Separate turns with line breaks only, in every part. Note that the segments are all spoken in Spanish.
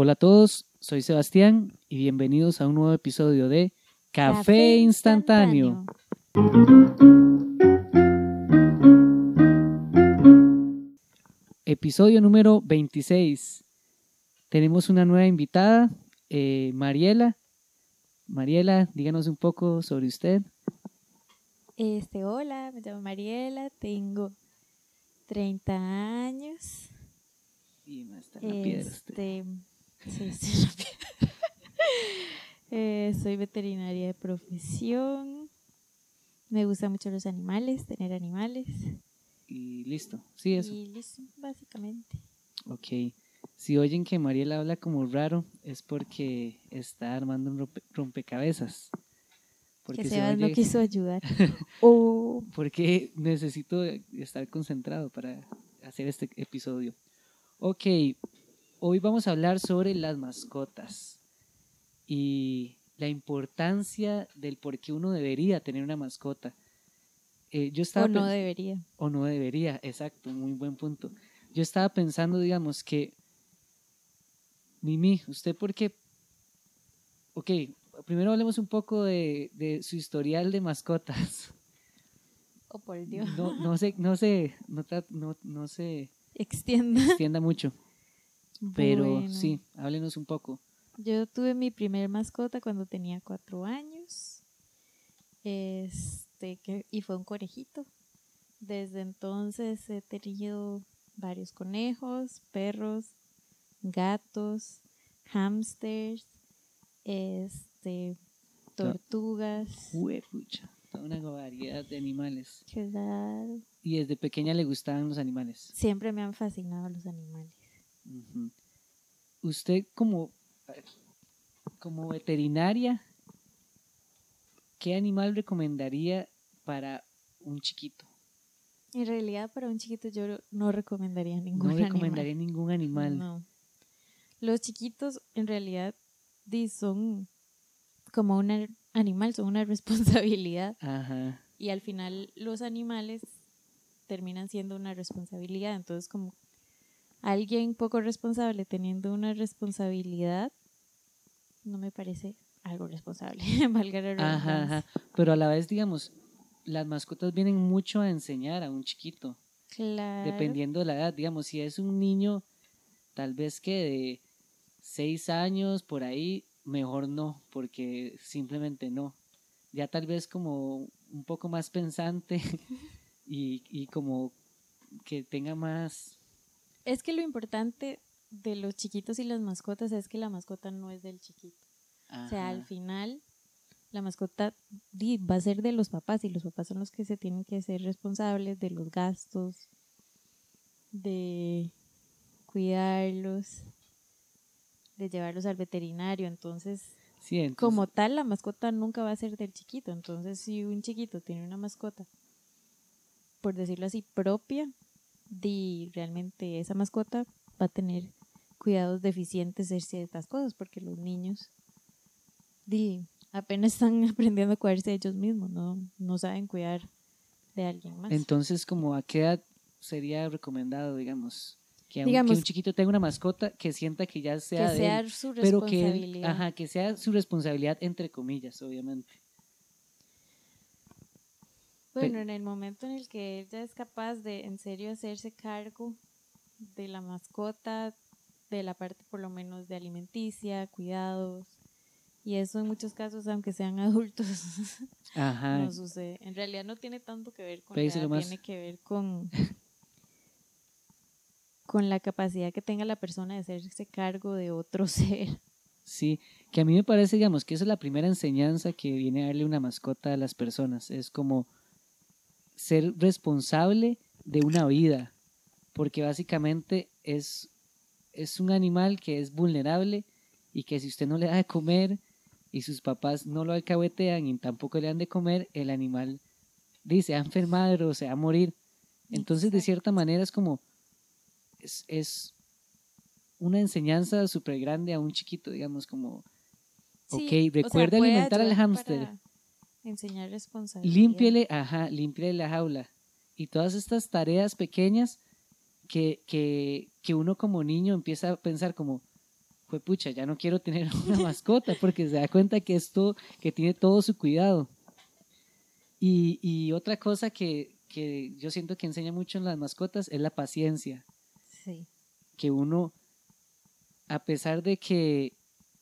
Hola a todos, soy Sebastián y bienvenidos a un nuevo episodio de Café, Instantáneo. Episodio número 26. Tenemos una nueva invitada, eh, Mariela. Mariela, díganos un poco sobre usted.
Este, hola, me llamo Mariela, tengo 30 años.
Y no está en la piedra usted.
Sí, la piedra. Eh, soy veterinaria de profesión. Me gustan mucho los animales, tener animales.
Y listo, sí, eso.
Y listo, básicamente.
Ok. Si oyen que Mariela habla como raro, es porque está armando un rompe- rompecabezas. Porque
que
se
Sebas no quiso ayudar. Oh,
porque necesito estar concentrado para hacer este episodio. Ok, hoy vamos a hablar sobre las mascotas y la importancia del por qué uno debería tener una mascota. Eh, yo estaba
o no debería.
o no debería, exacto, muy buen punto. Yo estaba pensando, digamos, que, Mimi, ¿usted por qué? Ok, primero hablemos un poco de, de su historial de mascotas.
Oh, por Dios.
No, no se, no se, no, no, no se
Extienda.
extienda mucho, pero
Bueno,
sí, háblenos un poco.
Yo tuve mi primer mascota cuando tenía cuatro años. Este, que, y fue un conejito. Desde entonces he tenido varios conejos, perros, gatos, hamsters, este, tortugas.
Toda una variedad de animales.
Claro.
Y desde pequeña le gustaban los animales.
Siempre me han fascinado los animales.
Usted como, como veterinaria, ¿qué animal recomendaría para un chiquito?
En realidad, para un chiquito yo no recomendaría ningún
No
animal.
recomendaría ningún animal.
No. Los chiquitos en realidad son como un animal, son una responsabilidad
Ajá.
y al final los animales terminan siendo una responsabilidad. Entonces como alguien poco responsable teniendo una responsabilidad no me parece algo responsable, valga la
Ajá, ajá. Pero a la vez, digamos, las mascotas vienen mucho a enseñar a un chiquito,
Claro.
dependiendo de la edad. Digamos, si es un niño, tal vez que de seis años por ahí, mejor no, porque simplemente no. Ya tal vez como un poco más pensante y, y como que tenga más...
Es que lo importante de los chiquitos y las mascotas es que la mascota no es del chiquito. O sea, al final la mascota va a ser de los papás y los papás son los que se tienen que ser responsables de los gastos, de cuidarlos, de llevarlos al veterinario. Entonces,
Sí, entonces-
como tal, la mascota nunca va a ser del chiquito. Entonces, si un chiquito tiene una mascota, por decirlo así, propia, di, realmente esa mascota va a tener cuidados deficientes de ciertas cosas, porque los niños di, apenas están aprendiendo a cuidarse ellos mismos, no, no saben cuidar de alguien más.
Entonces, como a qué edad sería recomendado, digamos, que,
Digamos-
un chiquito tenga una mascota que sienta que ya
que
sea, de él,
su
pero que
responsabilidad.
ajá, que sea su responsabilidad entre comillas, obviamente.
Bueno, en el momento en el que ella es capaz de en serio hacerse cargo de la mascota, de la parte por lo menos de alimenticia, cuidados, y eso en muchos casos, aunque sean adultos,
Ajá.
no sucede. En realidad no tiene tanto que ver con la edad,
más.
tiene que ver con, con la capacidad que tenga la persona de hacerse cargo de otro ser.
Sí, que a mí me parece, digamos, que esa es la primera enseñanza que viene a darle una mascota a las personas. Es como ser responsable de una vida, porque básicamente es, es un animal que es vulnerable y que si usted no le da de comer y sus papás no lo alcahuetean y tampoco le dan de comer, el animal dice, a enfermar o se va a morir. Entonces, de cierta manera, es como, es, es una enseñanza súper grande a un chiquito, digamos, como,
Sí,
ok,
o sea,
recuerde
puede
alimentar al hámster,
para Enseñar responsabilidad.
límpiele, ajá, límpiele la jaula. Y todas estas tareas pequeñas que, que, que uno como niño empieza a pensar como, fue pucha, ya no quiero tener una mascota porque se da cuenta que esto, que tiene todo su cuidado. Y, y otra cosa que, que yo siento que enseña mucho en las mascotas es la paciencia.
Sí.
Que uno, a pesar de que,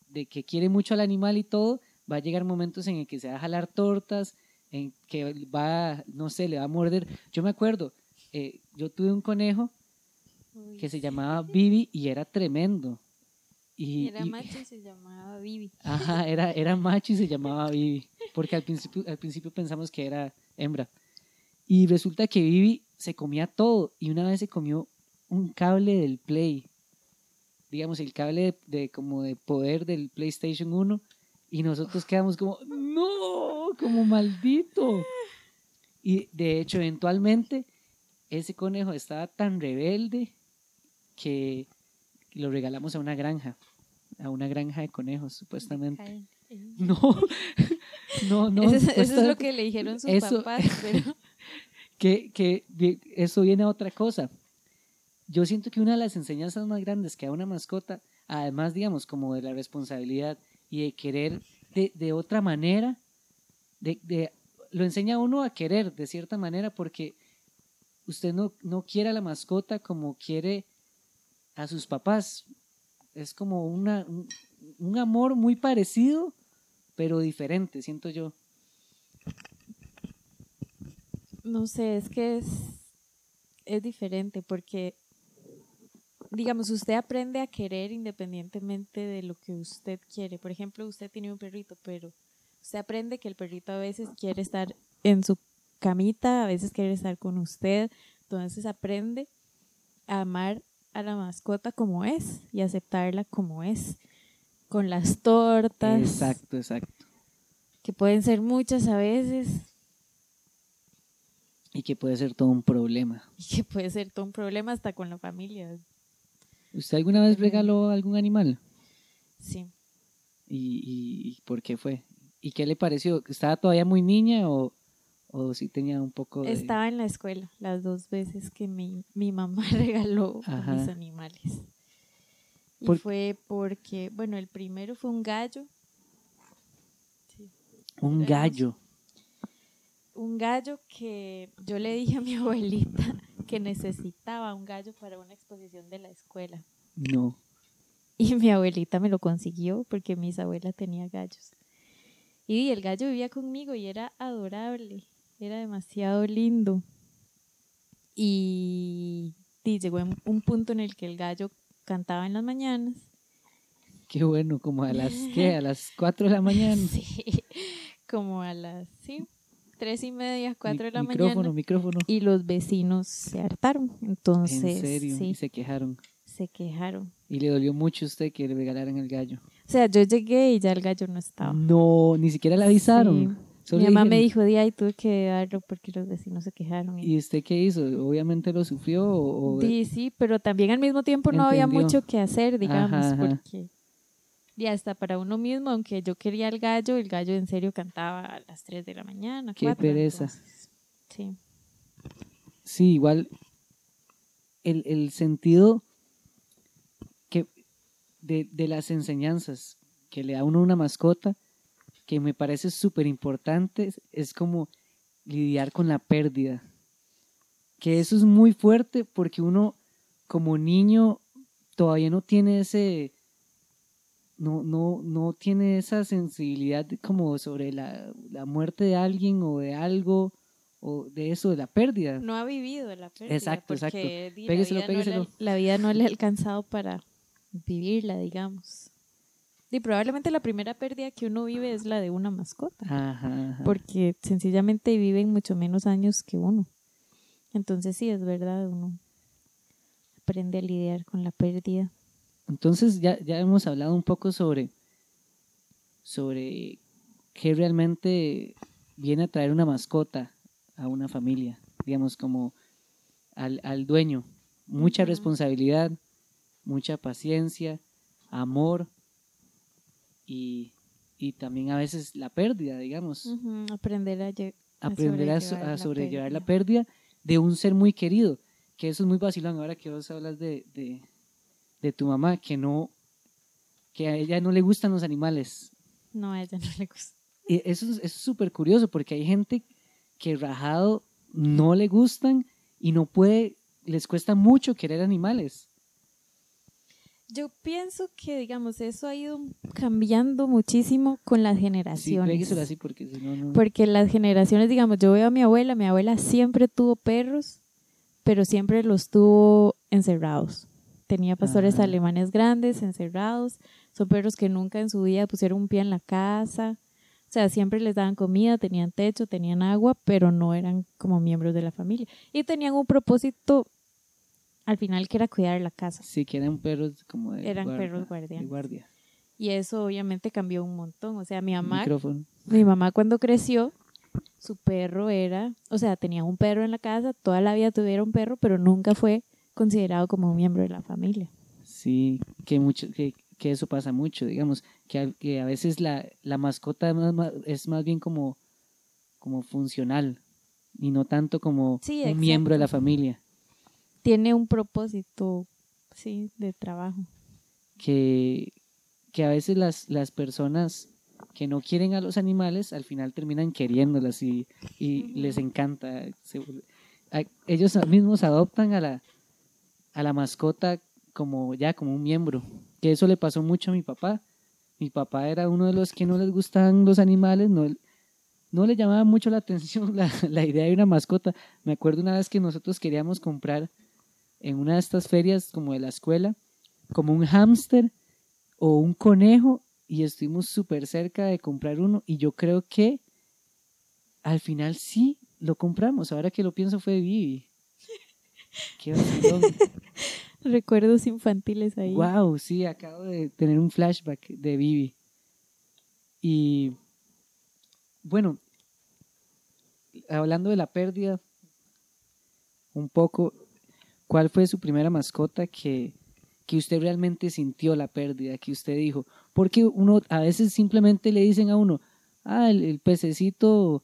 de que quiere mucho al animal y todo, va a llegar momentos en el que se va a jalar tortas, en que va, no sé, le va a morder. Yo me acuerdo, eh, yo tuve un conejo
Uy,
que se llamaba Bibi y era tremendo. Y,
Era
y-
macho y se llamaba Vivi.
Ajá, era, era macho y se llamaba Vivi, porque al principio, al principio pensamos que era hembra. Y resulta que Vivi se comía todo y una vez se comió un cable del Play, digamos el cable de, de como de poder del PlayStation 1 y nosotros quedamos como, no, como maldito. Y de hecho, eventualmente, ese conejo estaba tan rebelde que lo regalamos a una granja, a una granja de conejos, supuestamente.
Caen.
No, no, no.
eso, es- eso es lo que le dijeron sus
eso-
papás, pero
que, que eso viene a otra cosa. Yo siento que una de las enseñanzas más grandes que da una mascota, además, digamos, como de la responsabilidad y de querer de, de otra manera, de, de- lo enseña uno a querer de cierta manera porque usted no, no quiere a la mascota como quiere a sus papás. Es como una, un, un amor muy parecido, pero diferente, siento yo.
no sé, es que es, es diferente porque, digamos, usted aprende a querer independientemente de lo que usted quiere. Por ejemplo, usted tiene un perrito, pero usted aprende que el perrito a veces quiere estar en su camita, a veces quiere estar con usted, entonces aprende a amar a la mascota como es y aceptarla como es, con las tortas,
Exacto, exacto.
que pueden ser muchas a veces,
Y que puede ser todo un problema.
y que puede ser todo un problema hasta con la familia.
¿Usted alguna vez regaló algún animal?
Sí.
¿Y, y- y por qué fue? ¿Y qué le pareció? ¿Estaba todavía muy niña o, o sí tenía un poco de...
Estaba en la escuela las dos veces que mi, mi mamá regaló a mis animales. Y
Por-
fue porque, bueno, el primero fue un gallo. Sí.
un gallo?
Un gallo que yo le dije a mi abuelita que necesitaba un gallo para una exposición de la escuela.
No.
Y mi abuelita me lo consiguió porque mis abuelas tenía gallos. Y el gallo vivía conmigo y era adorable, era demasiado lindo. Y, y llegó un punto en el que el gallo cantaba en las mañanas.
Qué bueno, como a las, ¿qué? A las 4 de la mañana.
Sí, como a las sí, tres y media, cuatro de la
Mi- micrófono,
mañana.
micrófono.
Y los vecinos se hartaron. Entonces,
en serio,
sí,
y se quejaron.
se quejaron.
Y le dolió mucho a usted que le regalaran el gallo.
O sea, yo llegué y ya el gallo no estaba.
No, ni siquiera le avisaron.
Sí.
Solo
Mi mamá me dijo, di ahí tuve que darlo porque los vecinos se quejaron. Y,
¿Y usted qué hizo? ¿Obviamente lo sufrió o...?
Di, sí, pero también al mismo tiempo no había mucho que hacer, digamos,
Ajá, ajá.
porque y hasta para uno mismo, aunque yo quería el gallo, el gallo en serio cantaba a las 3 de la mañana.
Qué
cuatro,
pereza.
entonces, sí.
Sí, igual el, el sentido que de, de las enseñanzas que le da uno una mascota, que me parece súper importante, es- es como lidiar con la pérdida. Que eso es muy fuerte porque uno como niño todavía no tiene ese, no, no, no tiene esa sensibilidad como sobre la, la muerte de alguien o de algo o de eso, de la pérdida.
No ha vivido la pérdida.
Exacto,
porque,
exacto. Pégueselo,
la, vida no le, la vida no le ha alcanzado para vivirla, digamos. Y probablemente la primera pérdida que uno vive es la de una mascota.
Ajá, ajá.
porque sencillamente viven mucho menos años que uno. Entonces sí, es verdad, uno aprende a lidiar con la pérdida.
Entonces ya, ya hemos hablado un poco sobre, sobre qué realmente viene a traer una mascota a una familia, digamos como al, al dueño. Mucha responsabilidad, mucha paciencia, amor y, y también a veces la pérdida, digamos.
Aprender a,
aprender a, so-
sobrellevar
a
la
sobrellevar la
pérdida.
pérdida de un ser muy querido, que eso es muy vacilón ahora que vos hablas de, de, de tu mamá, que no, que a ella no le gustan los animales.
No, a ella no le gusta.
Y eso es eso es súper curioso porque hay gente que rajado no le gustan y no puede, les cuesta mucho querer animales.
Yo pienso que, digamos, eso ha ido cambiando muchísimo con las
Sí,
generaciones.
pégueselo así porque si no, no.
Porque las generaciones, digamos, yo veo a mi abuela, mi abuela siempre tuvo perros, pero siempre los tuvo encerrados. Tenía pastores
Ajá.
alemanes grandes, encerrados. Son perros que nunca en su vida pusieron un pie en la casa. O sea, siempre les daban comida, tenían techo, tenían agua, pero no eran como miembros de la familia. Y tenían un propósito al final que era cuidar la casa.
Sí, que eran perros como de
Eran
guarda-
perros guardianes.
guardia.
Y eso obviamente cambió un montón. O sea, mi mamá mi mamá cuando creció, su perro era, o sea, tenía un perro en la casa, toda la vida tuvieron un perro, pero nunca fue considerado como un miembro de la familia.
Sí, que mucho, que, que eso pasa mucho, digamos, que a, que a veces la, la mascota más- más- es más bien como, como funcional y no tanto como
Sí,
un miembro de la familia.
Tiene un propósito, sí, de trabajo.
Que, que a veces las, las personas que no quieren a los animales al final terminan queriéndolas y, y les encanta. Se- a- ellos mismos adoptan a la, a la mascota como ya como un miembro. Que eso le pasó mucho a mi papá. Mi papá era uno de los que no les gustaban los animales, no, no le llamaba mucho la atención la, la idea de una mascota. Me acuerdo una vez que nosotros queríamos comprar en una de estas ferias como de la escuela, como un hámster o un conejo y estuvimos súper cerca de comprar uno y yo creo que al final sí lo compramos. Ahora que lo pienso fue Vivi. Qué.
Recuerdos infantiles ahí.
Wow, sí, acabo de tener un flashback de Vivi. Y bueno, hablando de la pérdida, un poco, ¿cuál fue su primera mascota que, que usted realmente sintió la pérdida, que usted dijo? Porque uno a veces simplemente le dicen a uno, ah, el, el pececito,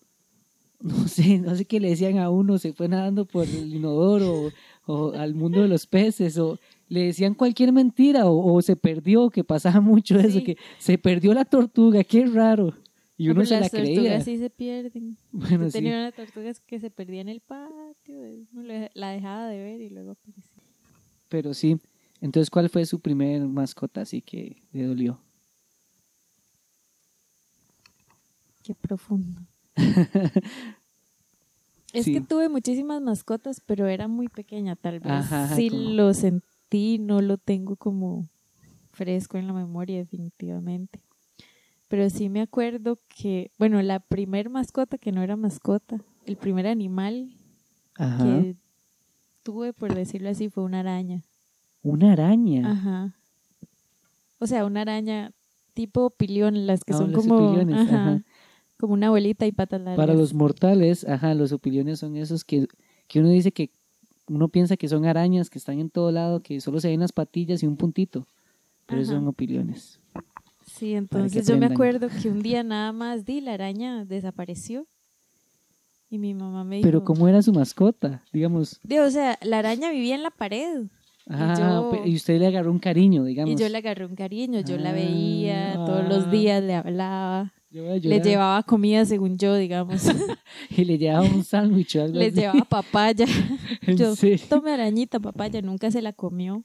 no sé, no sé qué le decían a uno, se fue nadando por el inodoro o, o al mundo de los peces o le decían cualquier mentira o, o se perdió, que pasaba mucho eso, que se perdió la tortuga, qué raro. Y
No,
uno
pero
se la
las tortugas
creía.
sí se pierden.
Bueno,
Yo
sí.
tenía una tortuga que se perdía en el patio, uno la dejaba de ver y luego aparecía.
Pero sí. Entonces, ¿cuál fue su primer mascota así que le dolió?
Qué profundo. es
Sí.
que tuve muchísimas mascotas, pero era muy pequeña, tal vez.
Ajá,
sí
como-
lo sentí, no lo tengo como fresco en la memoria, definitivamente. Pero sí me acuerdo que, bueno, la primer mascota que no era mascota, el primer animal
Ajá.
que tuve, por decirlo así, fue una araña.
Una araña.
Ajá. O sea, una araña tipo pilión, las que
Ah,
son como, ajá. Como una abuelita y patas largas.
Para los mortales, ajá, los opiliones son esos que, que uno dice que uno piensa que son arañas que están en todo lado, que solo se ven las patillas y un puntito, pero
Ajá.
son opiliones.
Sí, entonces yo me acuerdo que un día nada más di la araña desapareció y mi mamá me dijo,
Pero ¿cómo era su mascota? Digamos,
Di, o sea, la araña vivía en la pared yo-
pe- y usted le agarró un cariño, digamos.
y yo le agarré un cariño, yo la
Ah,
veía todos los
ah.
días, le hablaba,
Yo
le llevaba comida según yo, digamos,
y le llevaba un sándwich o algo
le llevaba papaya,
¿En
yo, tome arañita papaya, nunca se la comió.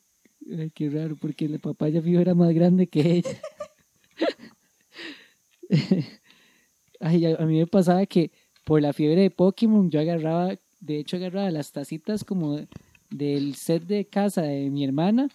Ay, qué raro, porque la papaya fijo era más grande que ella. Ay, a, a mí me pasaba que por la fiebre de Pokémon yo agarraba, de hecho agarraba las tacitas como de- del set de casa de mi hermana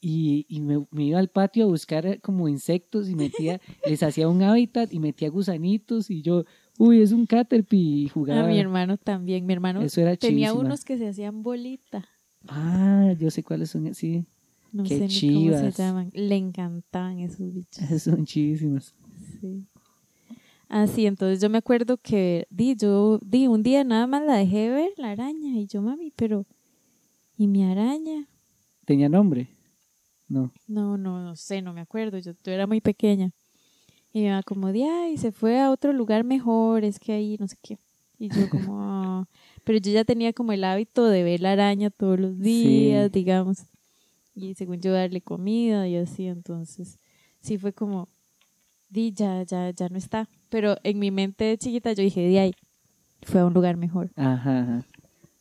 y, y me, me iba al patio a buscar eh, como insectos y metía, les hacía un hábitat y metía gusanitos y yo, uy, es un Caterpie y jugaba.
A mi hermano también, mi hermano
Eso era
tenía
chivísima.
unos que se hacían bolita.
Ah, yo sé cuáles son, sí,
No
Qué
sé ni cómo
chivas.
se llaman. Le encantaban esos bichos.
son chivísimas.
Sí. Así, entonces yo me acuerdo que di, yo di un día nada más la dejé ver, la araña, y yo, mami, pero ¿y mi araña?
¿Tenía nombre? No.
No, no, no sé, no me acuerdo, yo, yo era muy pequeña. Y me como de, ay, se fue a otro lugar mejor, es que ahí no sé qué. Y yo como, "Ah". pero yo ya tenía como el hábito de ver la araña todos los días, digamos. y según yo darle comida y así, entonces sí fue como, di, ya, ya, ya no está. Pero en mi mente de chiquita yo dije, di ahí, fue a un lugar mejor.
Ajá, ajá.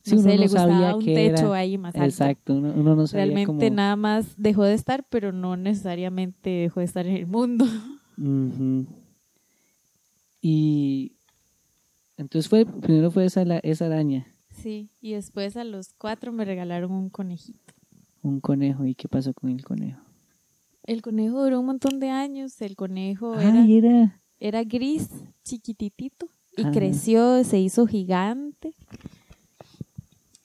Sí,
no
uno
sé,
no
le gustaba
sabía
un techo
era.
ahí más alto.
Exacto, uno, uno no sabía
Realmente
cómo-
nada más dejó de estar, pero no necesariamente dejó de estar en el mundo.
Ujú. Y entonces fue, primero fue esa, esa araña,
Sí, y después a los cuatro me regalaron un conejito.
un conejo. ¿Y qué pasó con el conejo?
El conejo duró un montón de años. El conejo era,
Ay, era.
era gris, chiquititito, y
Ajá.
creció, se hizo gigante.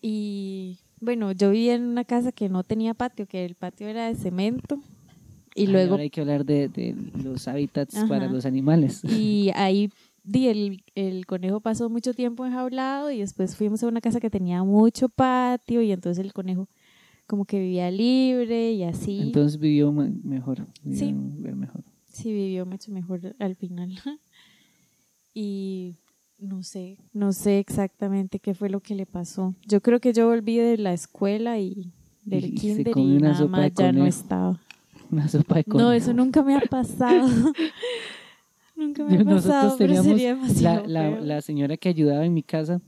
Y bueno, yo vivía en una casa que no tenía patio, que el patio era de cemento. Y
Ay,
luego
ahora hay que hablar de, de los hábitats
Ajá.
para los animales.
Y ahí di, el, el conejo pasó mucho tiempo enjaulado y después fuimos a una casa que tenía mucho patio y entonces el conejo como que vivía libre y así.
Entonces vivió me- mejor. vivió
Sí.
mejor.
sí, vivió mucho mejor al final. y no sé, no sé exactamente qué fue lo que le pasó. Yo creo que yo volví de la escuela y del
Y
kinder y nada más ya no estaba.
Una sopa de conejo.
No, eso nunca me ha pasado. nunca me ha
Nosotros
pasado, pero sería
la,
demasiado
la,
feo.
la señora que ayudaba en mi casa,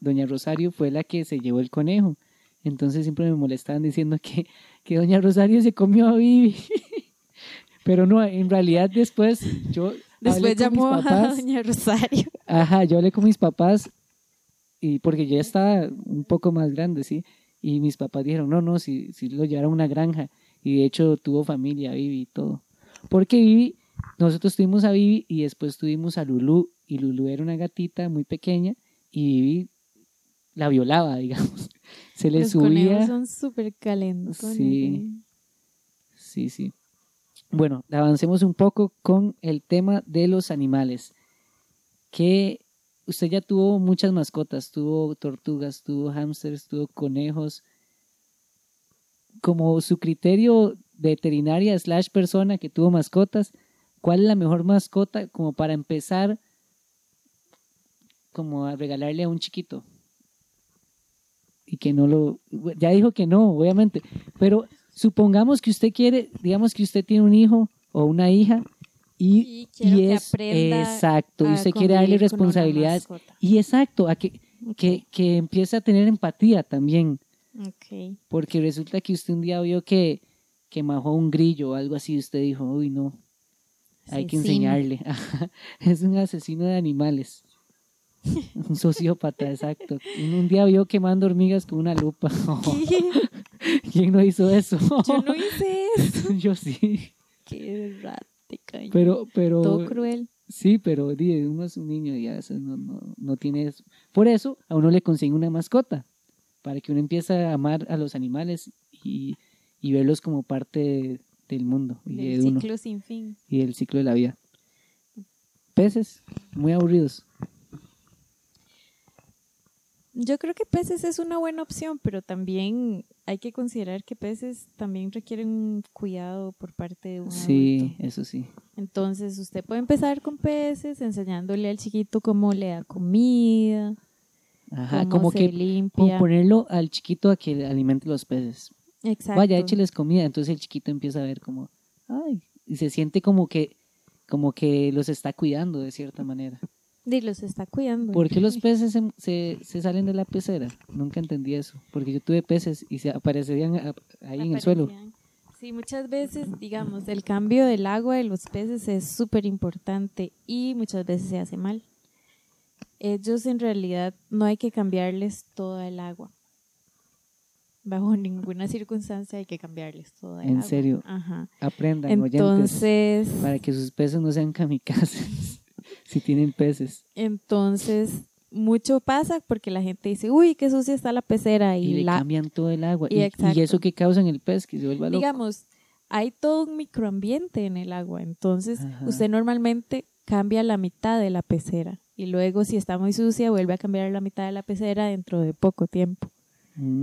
doña Rosario, fue la que se llevó el conejo. Entonces siempre me molestaban diciendo que, que doña Rosario se comió a Vivi. Pero no, en realidad después yo
Después llamó a. Doña Rosario.
Ajá, yo hablé con mis papás y porque yo ya estaba un poco más grande, ¿sí? Y mis papás dijeron, no, no, si, si lo llevaron a una granja. Y de hecho tuvo familia, Vivi y todo. Porque Vivi, nosotros tuvimos a Vivi y después tuvimos a Lulu. Y Lulu era una gatita muy pequeña y Vivi la violaba, digamos. Se le
Los
subía.
son súper calentones.
Sí.
¿eh?
Sí, sí. Bueno, avancemos un poco con el tema de los animales. Que usted ya tuvo muchas mascotas, tuvo tortugas, tuvo hámsters, tuvo conejos. Como su criterio veterinaria slash persona que tuvo mascotas, ¿cuál es la mejor mascota como para empezar como a regalarle a un chiquito? Y que no lo... Ya dijo que no, obviamente, pero supongamos que usted quiere, digamos que usted tiene un hijo o una hija y,
Y que
es
aprenda
exacto, y usted quiere darle responsabilidades y exacto, a que, que, que empiece a tener empatía también,
ok.
porque resulta que usted un día vio que, que majó un grillo o algo así, y usted dijo, uy no, hay que enseñarle, es un asesino de animales. Un sociópata, exacto. Un, día vio quemando hormigas con una lupa. ¿Quién no hizo eso?
Yo no hice eso.
Yo sí.
Qué errática.
Pero, pero.
Todo cruel.
Sí, pero uno es un niño y a veces no, no, no tiene eso. Por eso a uno le consigue una mascota, para que uno empiece a amar a los animales y, y verlos como parte del mundo y
Del
de uno
ciclo sin fin.
y del ciclo de la vida. Peces, muy aburridos.
Yo creo que peces es una buena opción, pero también hay que considerar que peces también requieren un cuidado por parte de un
Sí,
adulto.
eso sí.
Entonces, usted puede empezar con peces, enseñándole al chiquito cómo le da comida,
Ajá,
cómo
como
se
que como
limpia.
ponerlo al chiquito a que alimente los peces.
Exacto.
Vaya, écheles comida. Entonces el chiquito empieza a ver como, ay, y se siente como que, como que los está cuidando de cierta manera.
Y los está cuidando.
¿Por qué los peces se, se, se salen de la pecera? Nunca entendí eso. Porque yo tuve peces y se aparecerían ahí en el suelo.
Sí, muchas veces, digamos, el cambio del agua de los peces es súper importante y muchas veces se hace mal. Ellos en realidad no hay que cambiarles toda el agua. Bajo ninguna circunstancia hay que cambiarles toda el
¿En
agua.
serio?
Ajá.
Aprendan, oyentes,
Entonces,
para que sus peces no sean kamikazes. Si tienen peces.
entonces mucho pasa porque la gente dice, uy, qué sucia está la pecera
Y,
y,
le
la,
cambian todo el agua.
y
Y, y eso que causa en el pez, que se vuelva loco.
digamos, hay todo un microambiente en el agua, entonces
Ajá.
usted normalmente cambia la mitad de la pecera y luego si está muy sucia vuelve a cambiar la mitad de la pecera dentro de poco tiempo,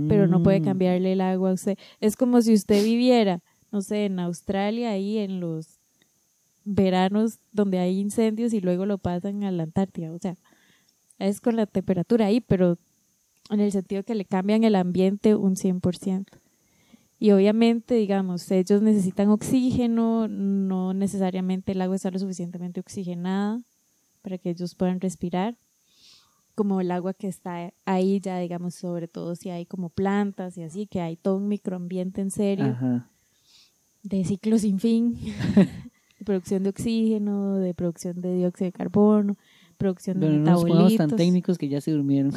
pero no puede
Mm.
cambiarle el agua a usted. Es como si usted viviera, no sé, en Australia, ahí en los veranos donde hay incendios y luego lo pasan a la Antártida, o sea, es con la temperatura ahí, pero en el sentido que le cambian el ambiente un 100%. Y obviamente, digamos, ellos necesitan oxígeno, no necesariamente el agua está lo suficientemente oxigenada para que ellos puedan respirar, como el agua que está ahí ya, digamos, sobre todo si hay como plantas y así, que hay todo un microambiente en serio,
Ajá.
de ciclo sin fin, de producción de oxígeno, de producción de dióxido de carbono, producción de
no pongamos tan
metabolitos.
técnicos que ya se durmieron.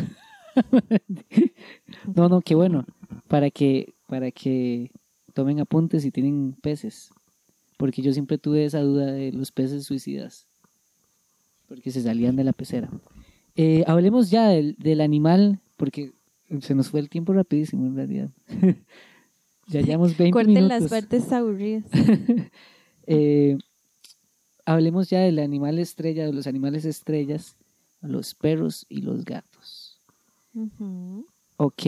no, no, qué bueno. Para que, para que tomen apuntes si tienen peces. Porque yo siempre tuve esa duda de los peces suicidas. Porque se salían de la pecera. Eh, hablemos ya del, del animal, porque se nos fue el tiempo rapidísimo en realidad. ya llevamos 20
Corten
minutos.
las partes aburridas.
Eh, hablemos ya del animal estrella, de los animales estrellas, los perros y los gatos.
Ujú.
Ok.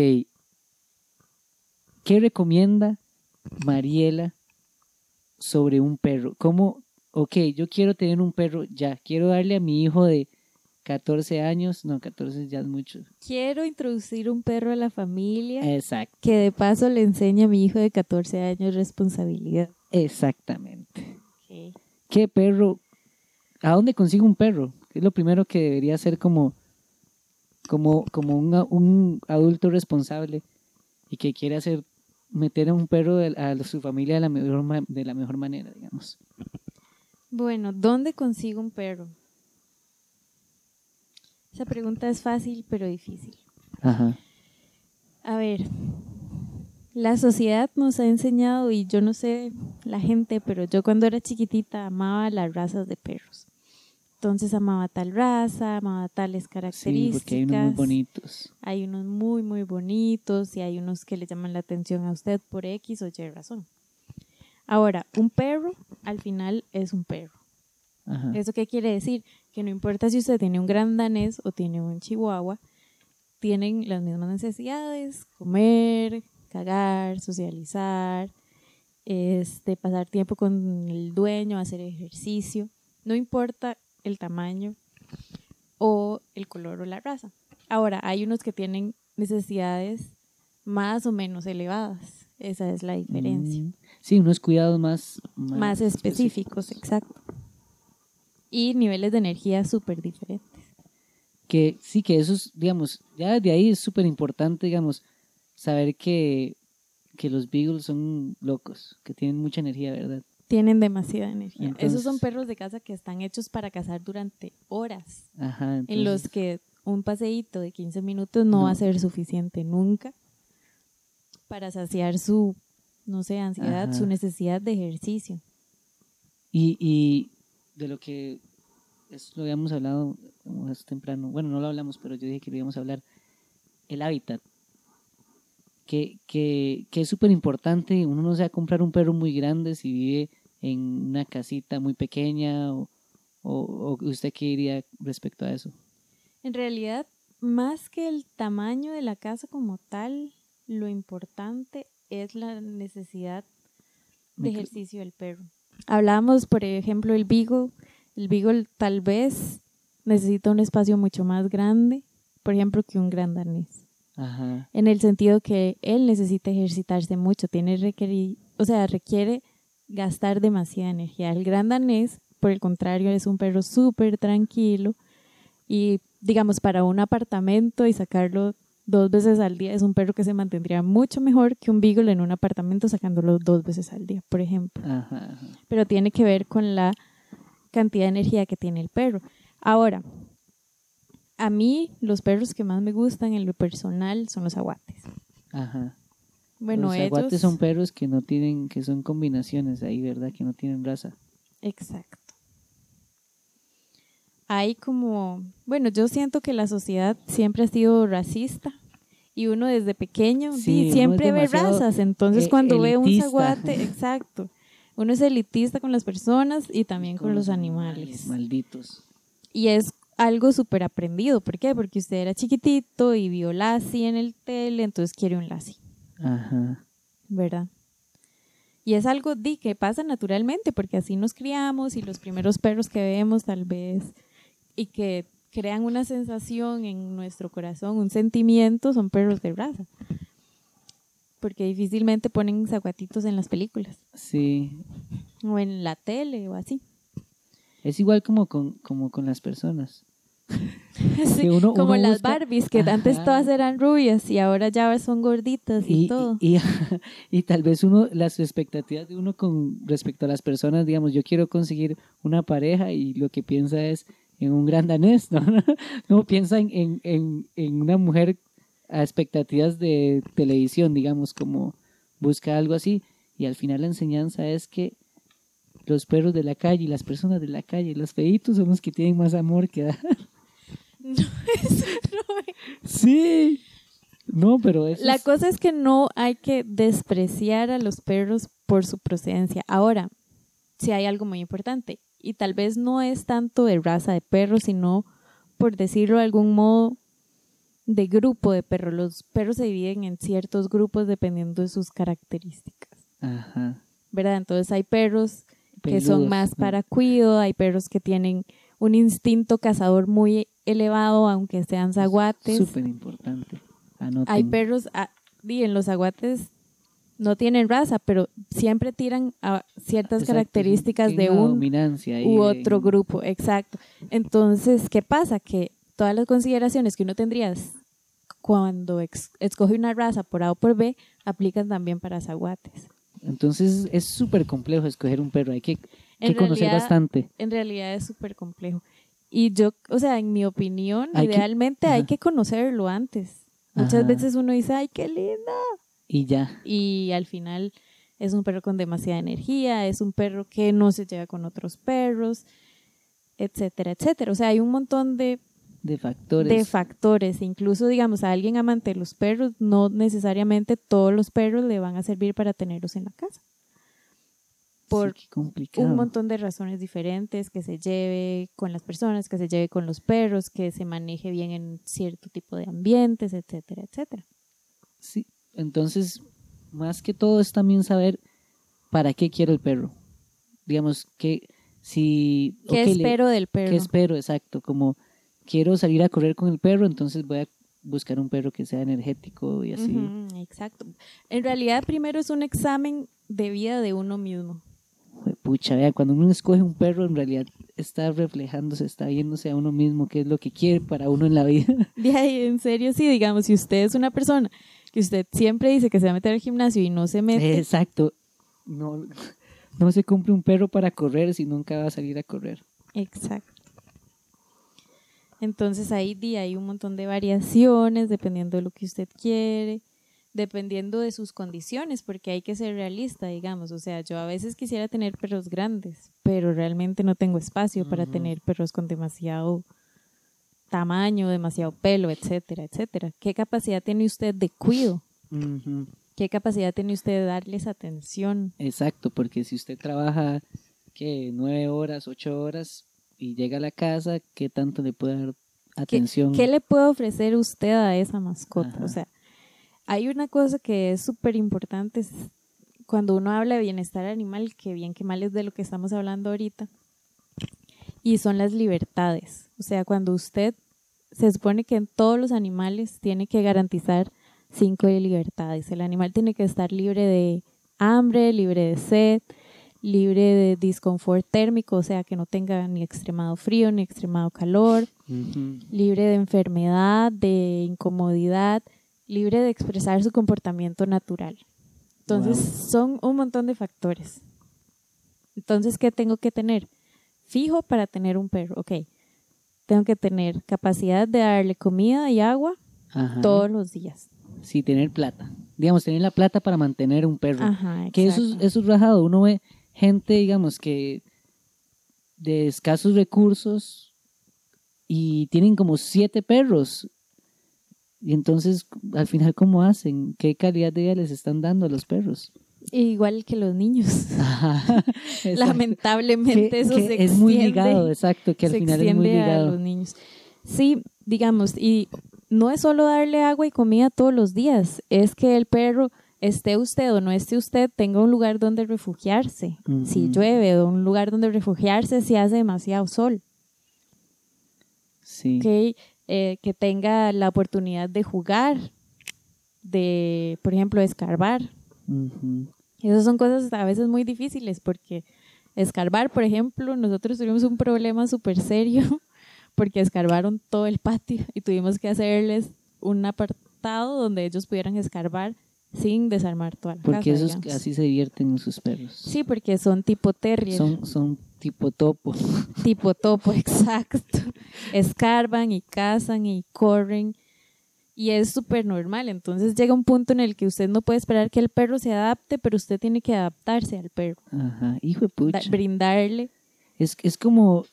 ¿Qué recomienda Mariela sobre un perro? ¿Cómo? Ok, yo quiero tener un perro ya. Quiero darle a mi hijo de 14 años. No, 14 ya es mucho.
Quiero introducir un perro a la familia
Exacto.
que de paso le enseñe a mi hijo de 14 años responsabilidad.
Exactamente. ¿Qué perro? ¿A dónde consigo un perro? Es lo primero que debería ser como, como, como un, un adulto responsable y que quiere hacer meter a un perro de- a su familia de la mejor, de la mejor manera, digamos.
Bueno, ¿dónde consigo un perro? Esa pregunta es fácil pero difícil.
Ajá.
A ver, la sociedad nos ha enseñado, y yo no sé la gente, pero yo cuando era chiquitita amaba las razas de perros. Entonces amaba tal raza, amaba tales
Sí,
características.
porque hay unos muy bonitos.
Hay unos muy, muy bonitos y hay unos que le llaman la atención a usted por X o Y razón. Ahora, un perro al final es un perro.
Ajá.
¿Eso qué quiere decir? Que no importa si usted tiene un gran danés o tiene un chihuahua, tienen las mismas necesidades, comer, cagar, socializar, este, pasar tiempo con el dueño, hacer ejercicio, no importa el tamaño o el color o la raza. Ahora, hay unos que tienen necesidades más o menos elevadas, esa es la diferencia
Mm, Sí, unos cuidados más...
más específicos, exacto. Y niveles de energía súper diferentes.
que sí, que eso es, digamos, ya desde ahí es súper importante, digamos, saber que, que los beagles son locos, que tienen mucha energía, ¿verdad?
Tienen demasiada energía. Esos son perros de casa que están hechos para cazar durante horas,
Ajá.
en los que un paseíto de 15 minutos no, va a ser suficiente nunca para saciar su, no sé, ansiedad,
Ajá.
su necesidad de ejercicio.
Y, y de lo que es, lo habíamos hablado más temprano, bueno, no lo hablamos, pero yo dije que lo íbamos a hablar, el hábitat. Que, que, que es súper importante, uno no se va a comprar un perro muy grande si vive en una casita muy pequeña o, o, o usted qué diría respecto a eso.
En realidad, más que el tamaño de la casa como tal, lo importante es la necesidad de ejercicio del perro. Hablábamos, por ejemplo, el Beagle. El Beagle tal vez necesita un espacio mucho más grande, por ejemplo, que un gran danés.
Ajá.
En el sentido que él necesita ejercitarse mucho, tiene requeri- o sea, requiere gastar demasiada energía. El gran danés, por el contrario, es un perro súper tranquilo y, digamos, para un apartamento y sacarlo dos veces al día, es un perro que se mantendría mucho mejor que un beagle en un apartamento sacándolo dos veces al día, por ejemplo.
Ajá, ajá.
Pero tiene que ver con la cantidad de energía que tiene el perro. Ahora, a mí los perros que más me gustan en lo personal son los aguates.
Ajá.
Bueno,
los
ellos...
aguates son perros que no tienen, que son combinaciones ahí, ¿verdad? Que no tienen raza.
Exacto. Hay como, bueno, yo siento que la sociedad siempre ha sido racista y uno desde pequeño
Sí,
siempre ve razas, entonces
eh,
cuando ve un zaguate, exacto, uno es elitista con las personas y también con, los animales.
Malditos.
Y es algo súper aprendido, ¿por qué? Porque usted era chiquitito y vio Lassie en el tele, entonces quiere un Lassie.
Ajá.
¿verdad? Y es algo di, que pasa naturalmente, porque así nos criamos y los primeros perros que vemos tal vez y que crean una sensación en nuestro corazón, un sentimiento, son perros de raza. porque difícilmente ponen zaguatitos en las películas
Sí.
o en la tele o así.
Es igual como con, como con las personas.
Sí,
Que uno-
como
uno
las
busca-
Barbies, que antes todas eran rubias y ahora ya son gorditas y,
Y,
todo.
y, y tal vez uno, las expectativas de uno con respecto a las personas, digamos, yo quiero conseguir una pareja y lo que piensa es en un gran danés, ¿no? No piensa en, en, en, en una mujer a expectativas de televisión, digamos, como busca algo así. Y al final la enseñanza es que los perros de la calle y las personas de la calle, los feitos son los que tienen más amor que dar.
No, eso no es.
Sí. No, pero eso
La
es-
cosa es que no hay que despreciar a los perros por su procedencia. Ahora, si hay algo muy importante, y tal vez no es tanto de raza de perros, sino, por decirlo de algún modo, de grupo de perros. Los perros se dividen en ciertos grupos dependiendo de sus características,
Ajá.
¿verdad? Entonces hay perros que son más para cuido, hay perros que tienen un instinto cazador muy elevado, aunque sean zaguates.
Súper importante.
Hay perros, ah, di, en los aguates no tienen raza, pero siempre tiran a ciertas
Exacto,
características de un
dominancia
u
en-
otro grupo, exacto. Entonces, ¿qué pasa? Que todas las consideraciones que uno tendría cuando escoge una raza por A o por B, aplican también para zaguates.
Entonces es súper complejo escoger un perro. Hay que, conocer
realidad-
bastante.
En realidad es súper complejo. Y yo, o sea, en mi opinión,
Hay que-
idealmente hay que conocerlo antes. Muchas
Ajá.
veces uno dice, ay, qué lindo.
Y ya.
y al final es un perro con demasiada energía, es un perro que no se lleva con otros perros, etcétera, etcétera. O sea, hay un montón de,
De factores.
de factores. Incluso, digamos, a alguien amante de los perros, no necesariamente todos los perros le van a servir para tenerlos en la casa. Por
Sí,
un montón de razones diferentes, que se lleve con las personas, que se lleve con los perros, que se maneje bien en cierto tipo de ambientes, etcétera, etcétera.
Sí. Entonces, más que todo es también saber para qué quiero el perro. Digamos que si...
¿Qué
le-
espero del perro?
¿Qué espero? Exacto. Como quiero salir a correr con el perro, entonces voy a buscar un perro que sea energético y así.
Exacto. En realidad, primero es un examen de vida de uno mismo.
Pucha, vea, cuando uno escoge un perro, en realidad está reflejándose, está viéndose a uno mismo, qué es lo que quiere para uno en la vida.
De ahí, en serio, sí, digamos, si usted es una persona que usted siempre dice que se va a meter al gimnasio y no se mete,
Exacto. No, no se compre un perro para correr si nunca va a salir a correr.
exacto. Entonces ahí hay un montón de variaciones dependiendo de lo que usted quiere, dependiendo de sus condiciones, porque hay que ser realista, digamos. O sea, yo a veces quisiera tener perros grandes, pero realmente no tengo espacio para tener perros con demasiado tamaño, demasiado pelo, etcétera, etcétera. ¿Qué capacidad tiene usted de cuido? ¿Qué capacidad tiene usted de darles atención?
Exacto, porque si usted trabaja, ¿qué? Nueve horas, ocho horas y llega a la casa, ¿qué tanto le puede dar atención?
¿Qué le puede ofrecer usted a esa mascota?
Ajá.
O sea, hay una cosa que es súper importante cuando uno habla de bienestar animal, que bien que mal es de lo que estamos hablando ahorita, y son las libertades. O sea, cuando usted se supone que en todos los animales tiene que garantizar cinco libertades. El animal tiene que estar libre de hambre, libre de sed, libre de disconfort térmico, o sea, que no tenga ni extremado frío ni extremado calor, libre de enfermedad, de incomodidad, libre de expresar su comportamiento natural. Entonces,
Wow.
son un montón de factores. Entonces, ¿qué tengo que tener? Fijo para tener un perro, ok. Tengo que tener capacidad de darle comida y agua
Ajá.
todos los días.
Sí, tener plata. Digamos, tener la plata para mantener un perro.
Ajá,
Que eso es, eso es rajado. Uno ve gente, digamos, que de escasos recursos y tienen como siete perros. Y entonces, al final, ¿cómo hacen? ¿Qué calidad de vida les están dando a los perros?
Igual que los niños.
Ajá.
Lamentablemente
Que-
eso
que
se
es muy
extiende.
ligado, exacto, que al final es muy
extiende a
ligado.
los niños. Sí, digamos, y no es solo darle agua y comida todos los días, es que el perro, esté usted o no esté usted, tenga un lugar donde refugiarse. Si llueve, o un lugar donde refugiarse si hace demasiado sol.
Sí.
Eh, que tenga la oportunidad de jugar de, por ejemplo, escarbar.
Ujú.
Esas son cosas a veces muy difíciles porque escarbar, por ejemplo, nosotros tuvimos un problema súper serio porque escarbaron todo el patio y tuvimos que hacerles un apartado donde ellos pudieran escarbar sin desarmar toda la
Porque
casa.
esos
digamos.
así se divierten en sus perros.
Sí, porque son tipo terrier,
Son, son tipo topo.
tipo topo, exacto. Escarban y cazan y corren y es súper normal. Entonces llega un punto en el que usted no puede esperar que el perro se adapte, pero usted tiene que adaptarse al perro,
Ajá, hijo de
da-
pucha.
brindarle
Es, es como,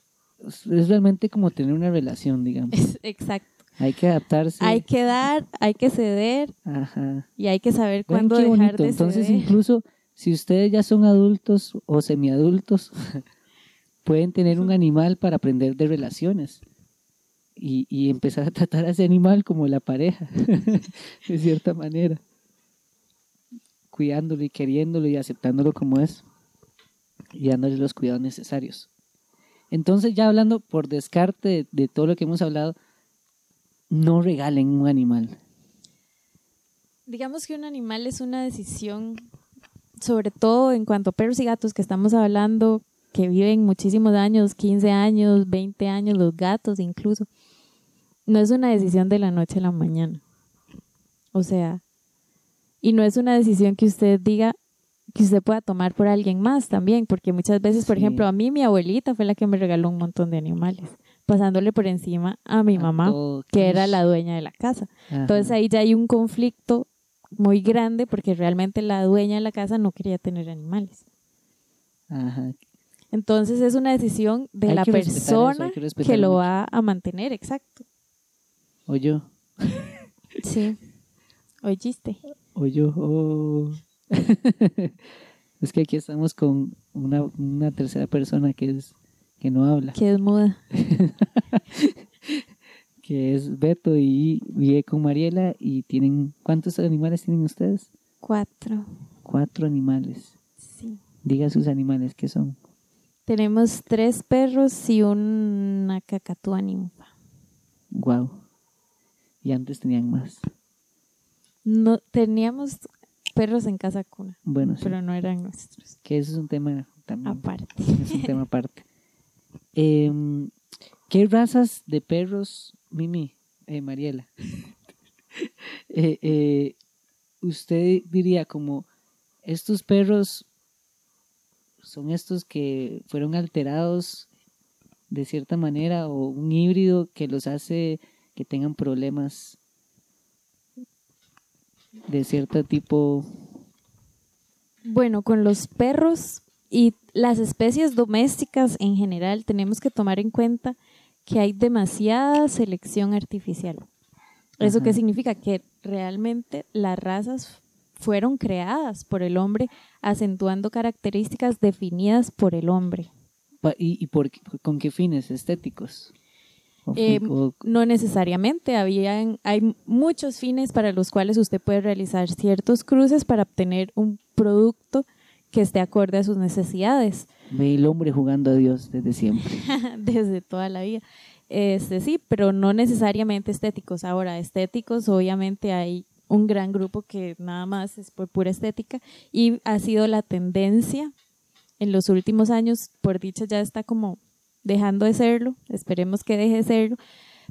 es realmente como tener una relación, digamos.
Es- exacto.
Hay que adaptarse.
Hay que dar, hay que ceder
Ajá.
y hay que saber cuándo dejar
bonito.
de
Entonces,
ceder.
incluso si ustedes ya son adultos o semiadultos, pueden tener un animal para aprender de relaciones y, y empezar a tratar a ese animal como la pareja, de cierta manera, cuidándolo y queriéndolo y aceptándolo como es y dándole los cuidados necesarios. Entonces, ya hablando por descarte de, de todo lo que hemos hablado, no regalen un animal.
Digamos que un animal es una decisión, sobre todo en cuanto a perros y gatos que estamos hablando, que viven muchísimos años, 15 años, 20 años, los gatos incluso. No es una decisión de la noche a la mañana. O sea, y no es una decisión que usted diga que usted pueda tomar por alguien más también, porque muchas veces, por
Sí.
ejemplo, a mí mi abuelita fue la que me regaló un montón de animales, pasándole por encima a mi
A
mamá, que era la dueña de la casa.
Ajá.
Entonces ahí ya hay un conflicto muy grande porque realmente la dueña de la casa no quería tener animales.
Ajá.
Entonces es una decisión de
Hay
la
que respetar eso,
persona
que
lo
mucho.
va a mantener, exacto.
O yo,
Sí. ¿Oíste?
o yo, oh. es que aquí estamos con una, una tercera persona que es que no habla,
Que es muda.
que es Beto y vive con Mariela y tienen ¿cuántos animales tienen ustedes?
Cuatro.
Cuatro animales.
Sí.
Diga sus animales que son.
Tenemos tres perros y una cacatúa ninfa.
Wow. Y antes tenían más.
No, teníamos perros en casa cuna,
Bueno, sí.
pero no eran nuestros.
Que eso es un tema también.
Aparte.
Es un tema aparte. Em, ¿Qué razas de perros, Mimi, eh, Mariela? eh, eh, usted diría como estos perros son estos que fueron alterados de cierta manera o un híbrido que los hace que tengan problemas de cierto tipo
Bueno, con los perros y las especies domésticas en general tenemos que tomar en cuenta que hay demasiada selección artificial. ¿Eso
Ajá.
qué significa? Que realmente las razas fueron creadas por el hombre acentuando características definidas por el hombre.
¿Y, y por, qué- con qué fines? ¿Estéticos? ¿O fu-
Eh,
o-
No necesariamente, habían, hay muchos fines para los cuales usted puede realizar ciertos cruces para obtener un producto que esté acorde a sus necesidades.
ve el hombre jugando a Dios desde siempre.
desde toda la vida. Este sí, pero no necesariamente estéticos. Ahora, estéticos, obviamente hay un gran grupo que nada más es por pura estética y ha sido la tendencia en los últimos años, por dicha ya está como dejando de serlo, esperemos que deje de serlo,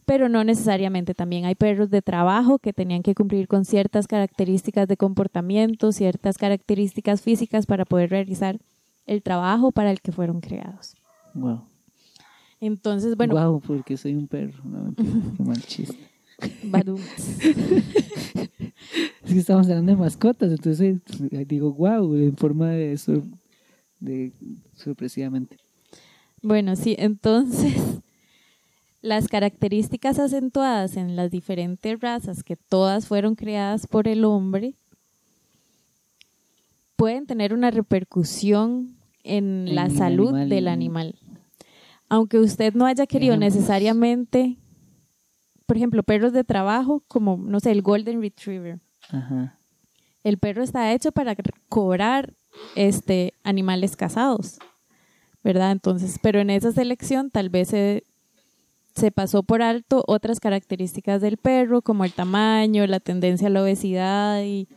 pero no necesariamente. También hay perros de trabajo que tenían que cumplir con ciertas características de comportamiento, ciertas características físicas para poder realizar el trabajo para el que fueron creados.
Wow.
Entonces, bueno,
Wow, porque soy un perro. No, qué mal chiste. Es que estamos hablando de mascotas, entonces eh, digo wow, en forma de, sor- de sorpresivamente.
Bueno, sí, entonces las características acentuadas en las diferentes razas que todas fueron creadas por el hombre pueden tener una repercusión en,
En
la salud
animal.
del animal. Aunque usted no haya querido
Ejemplos.
necesariamente, por ejemplo, perros de trabajo como, no sé, el Golden Retriever.
Ajá.
El perro está hecho para cobrar este, animales casados, ¿verdad? Entonces, pero en esa selección tal vez se, se pasó por alto otras características del perro, como el tamaño, la tendencia a la obesidad y,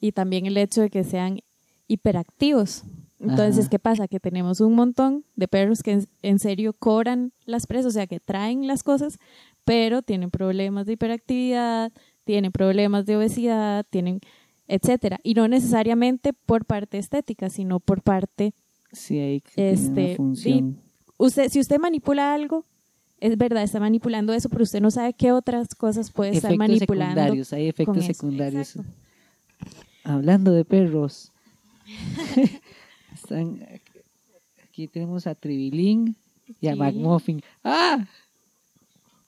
y también el hecho de que sean hiperactivos. Entonces,
Ajá.
¿qué pasa? Que tenemos un montón de perros que en, en serio cobran las presas, o sea, que traen las cosas, pero tienen problemas de hiperactividad, tienen problemas de obesidad, tienen etcétera, y no necesariamente por parte estética, sino por parte
Sí, que tiene una
Este,
función.
usted si usted manipula algo, es verdad, está manipulando eso, pero usted no sabe qué otras cosas puede estar
efectos
manipulando.
secundarios, hay efectos secundarios.
Exacto.
Hablando de perros, están aquí tenemos a Tribilín y a
Sí.
McMuffin. ¡Ah!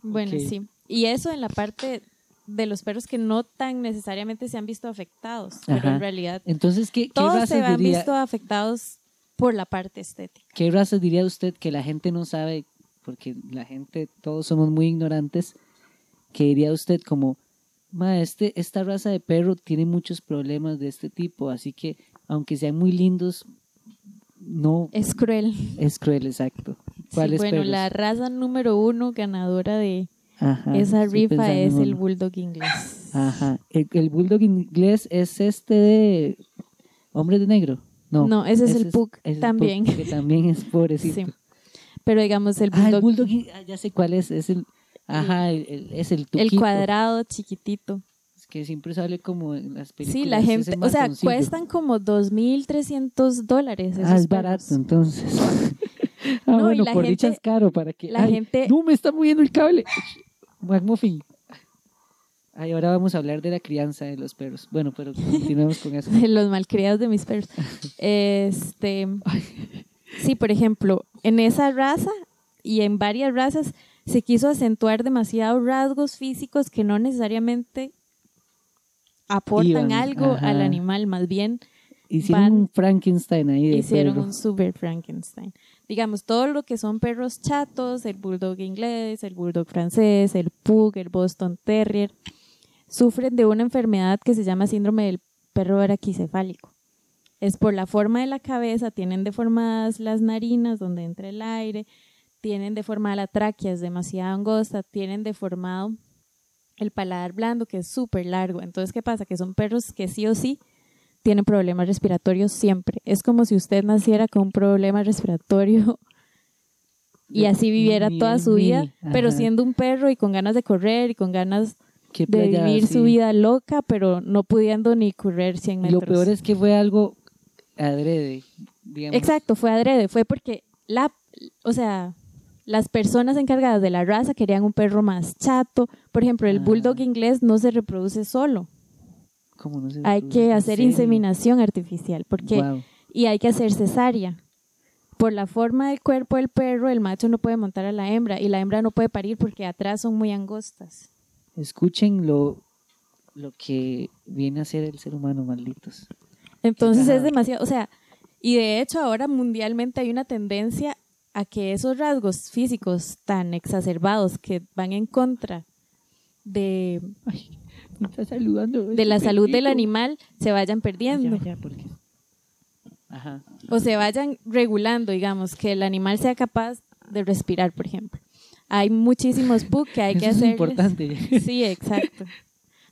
Bueno, sí. Y eso en la parte de los perros que no tan necesariamente se han visto afectados, pero en realidad
Entonces, ¿qué, qué
todos se han
diría,
visto afectados por la parte estética.
qué razas diría usted que la gente no sabe? Porque la gente, todos somos muy ignorantes. ¿Qué diría usted como, ma, este, esta raza de perro tiene muchos problemas de este tipo, así que aunque sean muy lindos, no
Es cruel.
es cruel, exacto.
Sí,
¿Cuáles
bueno,
perros?
la raza número uno ganadora de
Ajá,
esa rifa es el bulldog inglés.
Ajá. El, el bulldog inglés es este de hombre de negro. No,
No, ese es el pug
el
también.
pug, que también es pobrecito.
Sí. Pero digamos el
Ah, el
bulldog,
bulldog, ah, ya sé cuál es, es el, ajá, el, el- es el
el cuadrado chiquitito.
Es que siempre sale como en las películas.
Sí, la gente, o sea, cuestan como 2.300 dólares.
Ah, es barato,
perros.
entonces. ah,
No,
bueno,
la
por dicha
gente-
es caro para que.
la
ay,
gente-
No, me está moviendo el cable. McMuffin. Ay, ahora vamos a hablar de la crianza de los perros. Bueno, pero continuemos con eso.
de los malcriados de mis perros. Este, sí, por ejemplo, en esa raza y en varias razas se quiso acentuar demasiados rasgos físicos que no necesariamente aportan
Iban,
algo
ajá.
al animal, más bien
Hicieron
van-
un Frankenstein ahí de
hicieron
perro.
un super Frankenstein. Digamos, todo lo que son perros chatos, el bulldog inglés, el bulldog francés, el pug, el Boston Terrier, sufren de una enfermedad que se llama síndrome del perro braquicefálico. Es por la forma de la cabeza, tienen deformadas las narinas donde entra el aire, tienen deformada la tráquea, es demasiado angosta, tienen deformado el paladar blando, que es súper largo. Entonces, ¿qué pasa? Que son perros que sí o sí tienen problemas respiratorios siempre. Es como si usted naciera con un problema respiratorio y así viviera toda su vida, pero siendo un perro y con ganas de correr y con ganas de vivir su vida loca, pero no pudiendo ni correr 100
Y
metros.
lo peor es que fue algo adrede, digamos.
Exacto, fue adrede, fue porque la, o sea, las personas encargadas de la raza querían un perro más chato. Por ejemplo, el
Ah.
bulldog inglés no se reproduce solo.
¿Cómo no se
Hay que
¿En
hacer inseminación artificial, porque y hay que hacer cesárea. Por la forma del cuerpo del perro, el macho no puede montar a la hembra y la hembra no puede parir porque atrás son muy angostas.
Escuchen lo, lo que viene a ser el ser humano, malditos.
Entonces es demasiado, o sea, y de hecho ahora mundialmente hay una tendencia a que esos rasgos físicos tan exacerbados que van en contra de,
Ay, me está saludando.
de la salud del animal se vayan perdiendo
porque... Ajá.
o se vayan regulando, digamos, que el animal sea capaz de respirar, por ejemplo. Hay muchísimos pug que hay que
Eso es importante.
Sí, exacto.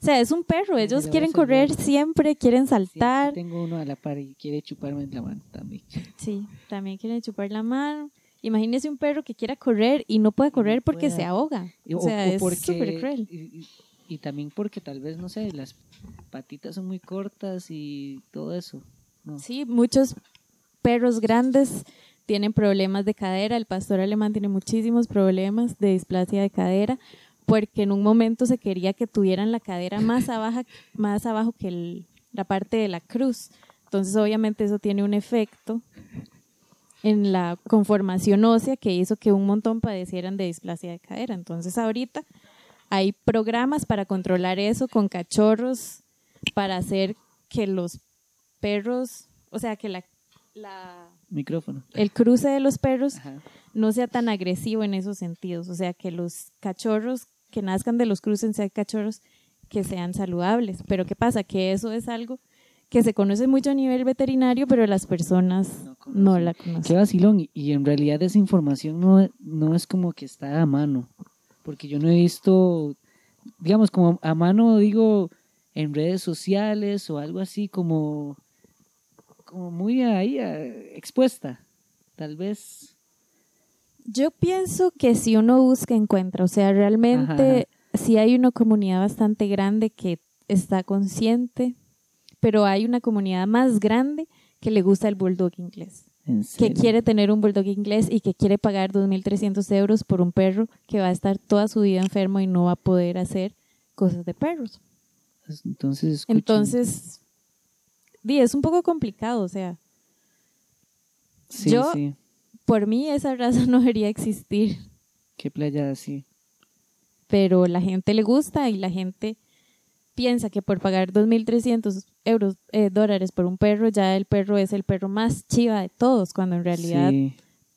O sea, es un perro, ellos quieren correr
bien.
siempre, quieren
Sí,
saltar.
tengo uno a la par y quiere chuparme la mano también.
Sí, también quieren chupar la mano. Imagínese un perro que quiera correr y no puede correr porque
pueda.
se ahoga. O sea, es
porque-
súper cruel.
Y, y- y también porque tal vez, no sé, las patitas son muy cortas y todo eso. ¿no?
Sí, muchos perros grandes tienen problemas de cadera. El pastor alemán tiene muchísimos problemas de displasia de cadera porque en un momento se quería que tuvieran la cadera más, abajo, más abajo que el- la parte de la cruz. Entonces, obviamente, eso tiene un efecto en la conformación ósea que hizo que un montón padecieran de displasia de cadera. Entonces, ahorita hay programas para controlar eso con cachorros para hacer que los perros, o sea, que la, la-
Micrófono.
el cruce de los perros
Ajá.
no sea tan agresivo en esos sentidos, o sea, que los cachorros que nazcan de los cruces sean cachorros que sean saludables. Pero ¿qué pasa? Que eso es algo que se conoce mucho a nivel veterinario, pero las personas
No
no,
conocen.
la
Qué
conocen.
vacilón. y- Y en realidad esa información no, no es como que está a mano. Porque yo no he visto, digamos, como a mano, digo, en redes sociales o algo así como, como muy ahí eh, expuesta. Tal vez.
Yo pienso que si uno busca, encuentra. O sea, realmente si hay una comunidad bastante grande que está consciente, pero hay una comunidad más grande que le gusta el bulldog inglés. Que quiere tener un bulldog inglés y que quiere pagar 2.300 euros por un perro que va a estar toda su vida enfermo y no va a poder hacer cosas de perros.
Entonces, escuchen.
Entonces, di, es un poco complicado, o sea,
Sí,
yo-
sí.
Por mí esa raza no debería existir,
Qué playa así.
pero la gente le gusta y la gente piensa que por pagar 2.300 euros, eh, dólares por un perro, ya el perro es el perro más chiva de todos, cuando en realidad
Sí.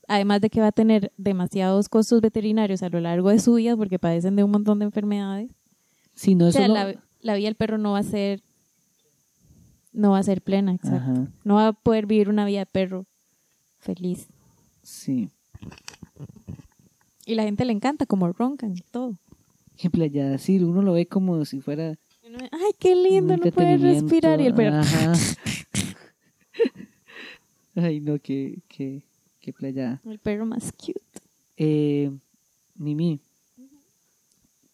además de que va a tener demasiados costos veterinarios a lo largo de su vida porque padecen de un montón de enfermedades.
Sí, no
O
es
sea,
solo-
la, la vida del perro no va a ser no va a ser plena, exacto.
Ajá,
No va a poder vivir una vida de perro feliz.
Sí.
Y la gente le encanta como roncan y todo.
Qué playa así. Uno lo ve como si fuera
Ay, qué lindo, no puede respirar y el perro
Ajá. Ay, no, qué, qué, qué playa.
el perro más cute.
Eh, Mimi,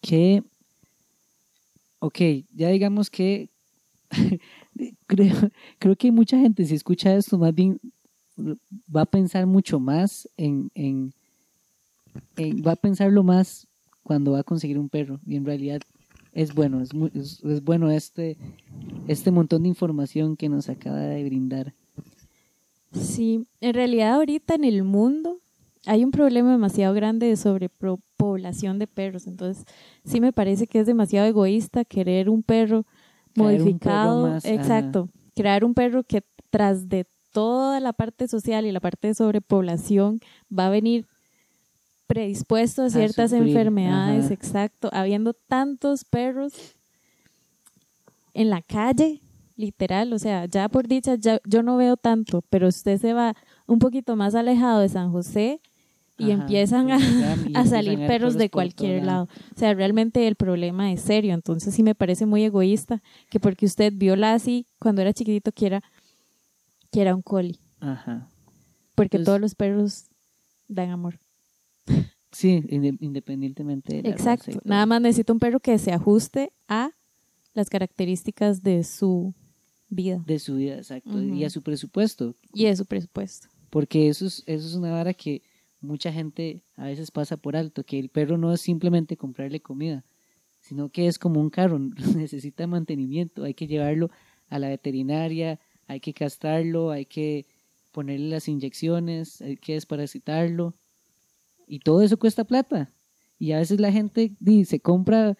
que, ok, ya digamos que creo, creo que mucha gente si escucha esto más bien va a pensar mucho más en, en, en- va a pensarlo más cuando va a conseguir un perro y en realidad es bueno, es, muy- es, es bueno este, este montón de información que nos acaba de brindar.
Sí, en realidad ahorita en el mundo hay un problema demasiado grande de sobrepoblación de perros. Entonces, sí me parece que es demasiado egoísta querer un perro
un
modificado.
perro más, ajá.
exacto. Crear un perro que tras de toda la parte social y la parte de sobrepoblación va a venir predispuesto a ciertas enfermedades,
ajá.
exacto. Habiendo tantos perros en la calle, literal, o sea, ya por dicha, ya, yo no veo tanto, pero usted se va un poquito más alejado de San José y
Ajá,
empiezan a,
y
salir perros de cualquier lado. O sea, realmente el problema es serio, entonces sí me parece muy egoísta que porque usted vio Lassie cuando era chiquitito quiera, quiera un collie,
Ajá.
porque
Entonces-
todos los perros dan amor.
Sí, inde- independientemente de la
Exacto. Nada más necesita un perro que se ajuste a las características de su vida
de su vida, exacto, y a su presupuesto,
y de su presupuesto.
porque eso es, eso es una vara que mucha gente a veces pasa por alto, que el perro no es simplemente comprarle comida, sino que es como un carro, necesita mantenimiento, hay que llevarlo a la veterinaria, hay que castrarlo, hay que ponerle las inyecciones, hay que desparasitarlo, y todo eso cuesta plata, y a veces la gente di, se compra,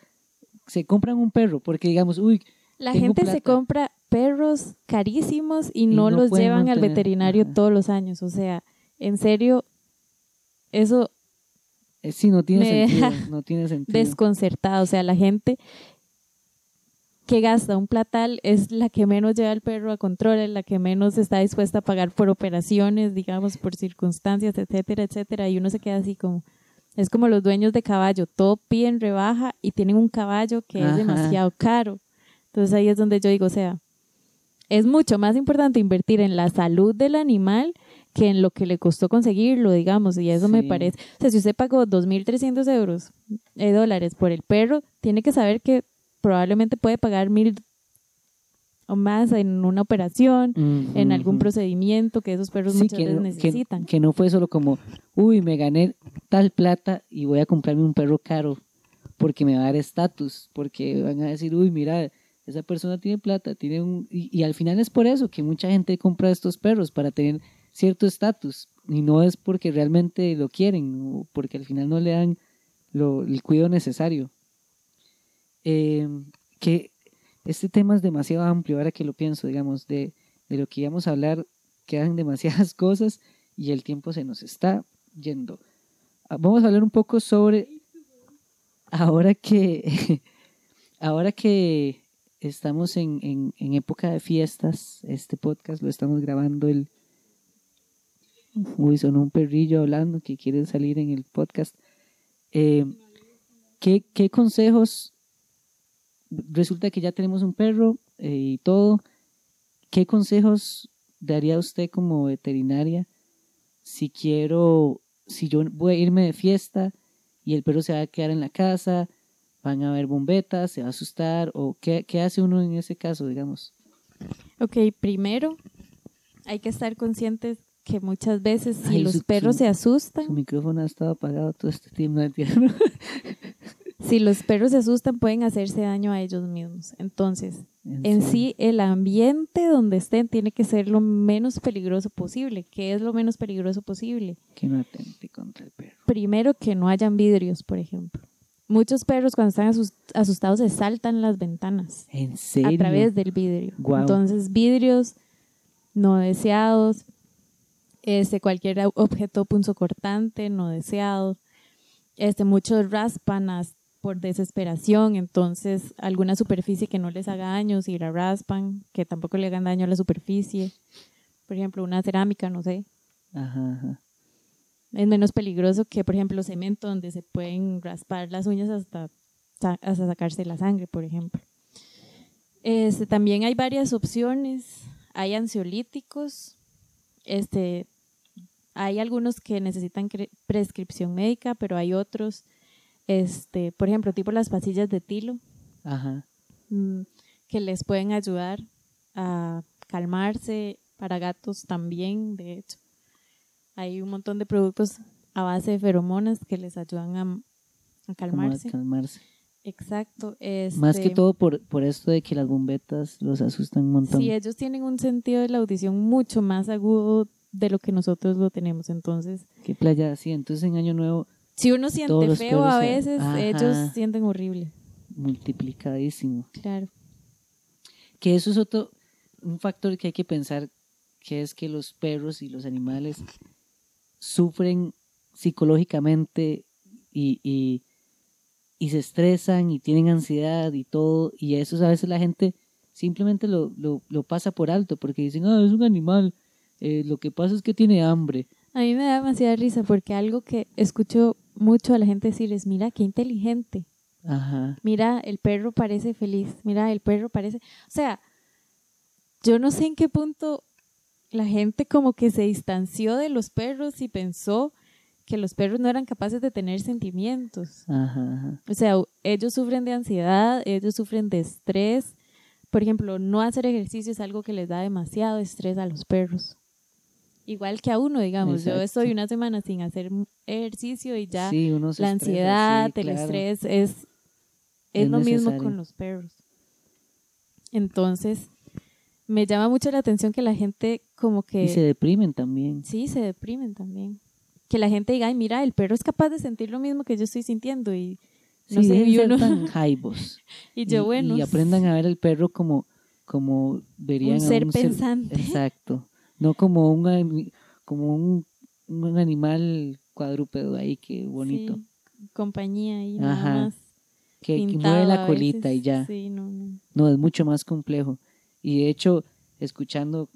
se compran un perro, porque digamos, uy,
La
Tengo
gente se compra perros carísimos y,
Y
no,
no
los llevan al veterinario
Ajá.
todos los años. O sea, en serio, eso
eh, sí, no tiene
Me
sentido, no tiene sentido.
desconcertado. O sea, la gente que gasta un platal es la que menos lleva al perro a control, es la que menos está dispuesta a pagar por operaciones, digamos, por circunstancias, etcétera, etcétera. Y uno se queda así como, es como los dueños de caballo, todo piden rebaja y tienen un caballo que
Ajá.
es demasiado caro. Entonces ahí es donde yo digo, o sea, es mucho más importante invertir en la salud del animal que en lo que le costó conseguirlo, digamos, y eso me parece. O sea, si usted pagó 2.300 euros, eh, dólares por el perro, tiene que saber que probablemente puede pagar mil o más en una operación, en algún procedimiento que esos perros
Sí,
muchas
que,
veces
no- que-
necesitan.
que no fue solo como, uy, me gané tal plata y voy a comprarme un perro caro porque me va a dar estatus, porque van a decir, uy, mira, esa persona tiene plata, tiene un... Y, y al final es por eso que mucha gente compra estos perros, para tener cierto estatus, y no es porque realmente lo quieren, o porque al final no le dan lo, el cuidado necesario. Eh, que este tema es demasiado amplio, ahora que lo pienso, digamos, de, de lo que íbamos a hablar, quedan demasiadas cosas y el tiempo se nos está yendo. Ah, Vamos a hablar un poco sobre ahora que ahora que estamos en, en, en época de fiestas. Este podcast lo estamos grabando el... Uy, sonó un perrillo hablando que quiere salir en el podcast. Eh, ¿qué, ¿Qué consejos? Resulta que ya tenemos un perro eh, y todo. ¿Qué consejos daría usted como veterinaria si quiero, si yo voy a irme de fiesta y el perro se va a quedar en la casa, van a haber bombetas, se va a asustar, o qué, qué hace uno en ese caso, digamos?
Ok, primero hay que estar conscientes que muchas veces si
Ay,
los
su-
perros
su-
se asustan,
Su micrófono ha estado apagado todo este tiempo. no.
si los perros se asustan pueden hacerse daño a ellos mismos. Entonces, en sí el ambiente donde estén tiene que ser lo menos peligroso posible. ¿Qué es lo menos peligroso posible?
Que no atente contra el perro.
Primero que no hayan vidrios, por ejemplo. Muchos perros cuando están asus- asustados se saltan las ventanas
¿En serio?
a través del vidrio. Entonces, vidrios no deseados, este, cualquier objeto punzocortante no deseado. Este, muchos raspan as- por desesperación, entonces alguna superficie que no les haga daño, si la raspan, que tampoco le hagan daño a la superficie. Por ejemplo, una cerámica, no sé,
Ajá, ajá.
es menos peligroso que, por ejemplo, cemento, donde se pueden raspar las uñas hasta, hasta sacarse la sangre, por ejemplo. Este, también hay varias opciones. Hay ansiolíticos. Este, hay algunos que necesitan prescripción médica, pero hay otros, este, por ejemplo, tipo las pastillas de tilo,
Ajá.
mm, que les pueden ayudar a calmarse. Para gatos también, de hecho. Hay un montón de productos a base de feromonas que les ayudan a, a
Como a
calmarse.
calmarse.
Exacto.
Más que
este,
todo por, por esto de que las bombetas los asustan un montón.
Sí, ellos tienen un sentido de la audición mucho más agudo de lo que nosotros lo tenemos. Entonces,
Qué playa, sí. Entonces en Año Nuevo
si uno siente feo a veces,
Ajá.
ellos sienten horrible.
multiplicadísimo.
Claro.
Que eso es otro, un factor que hay que pensar, que es que los perros y los animales sufren psicológicamente y, y, y se estresan y tienen ansiedad y todo, y eso a veces la gente simplemente lo, lo, lo pasa por alto porque dicen, ah, es un animal, eh, lo que pasa es que tiene hambre.
A mí me da demasiada risa porque algo que escucho mucho a la gente decir es, mira, qué inteligente.
Ajá.
Mira, el perro parece feliz. Mira, el perro parece... O sea, yo no sé en qué punto la gente como que se distanció de los perros y pensó que los perros no eran capaces de tener sentimientos.
Ajá, ajá.
O sea, ellos sufren de ansiedad, ellos sufren de estrés. Por ejemplo, no hacer ejercicio es algo que les da demasiado estrés a los perros. Igual que a uno, digamos. Yo
Exacto.
estoy una semana sin hacer ejercicio y ya
Sí,
la
estresa,
ansiedad,
sí,
el
claro.
estrés es, es,
Es
lo mismo
necesario.
con los perros. Entonces, me llama mucho la atención que la gente como que...
Y se deprimen también.
Sí, se deprimen también. Que la gente diga, ay, mira, el perro es capaz de sentir lo mismo que yo estoy sintiendo y no
sí,
sé, y
ser
uno-
tan jaibos.
y yo, bueno,
Y aprendan a ver al perro como, como verían
un
a
ser
un
pensante.
exacto. No como un, como un, un animal cuadrúpedo ahí, que bonito.
Sí, compañía y
Ajá,
nada más.
Que, mueve la colita
veces.
y ya.
Sí, no, no.
No, es mucho más complejo. Y de hecho, escuchando,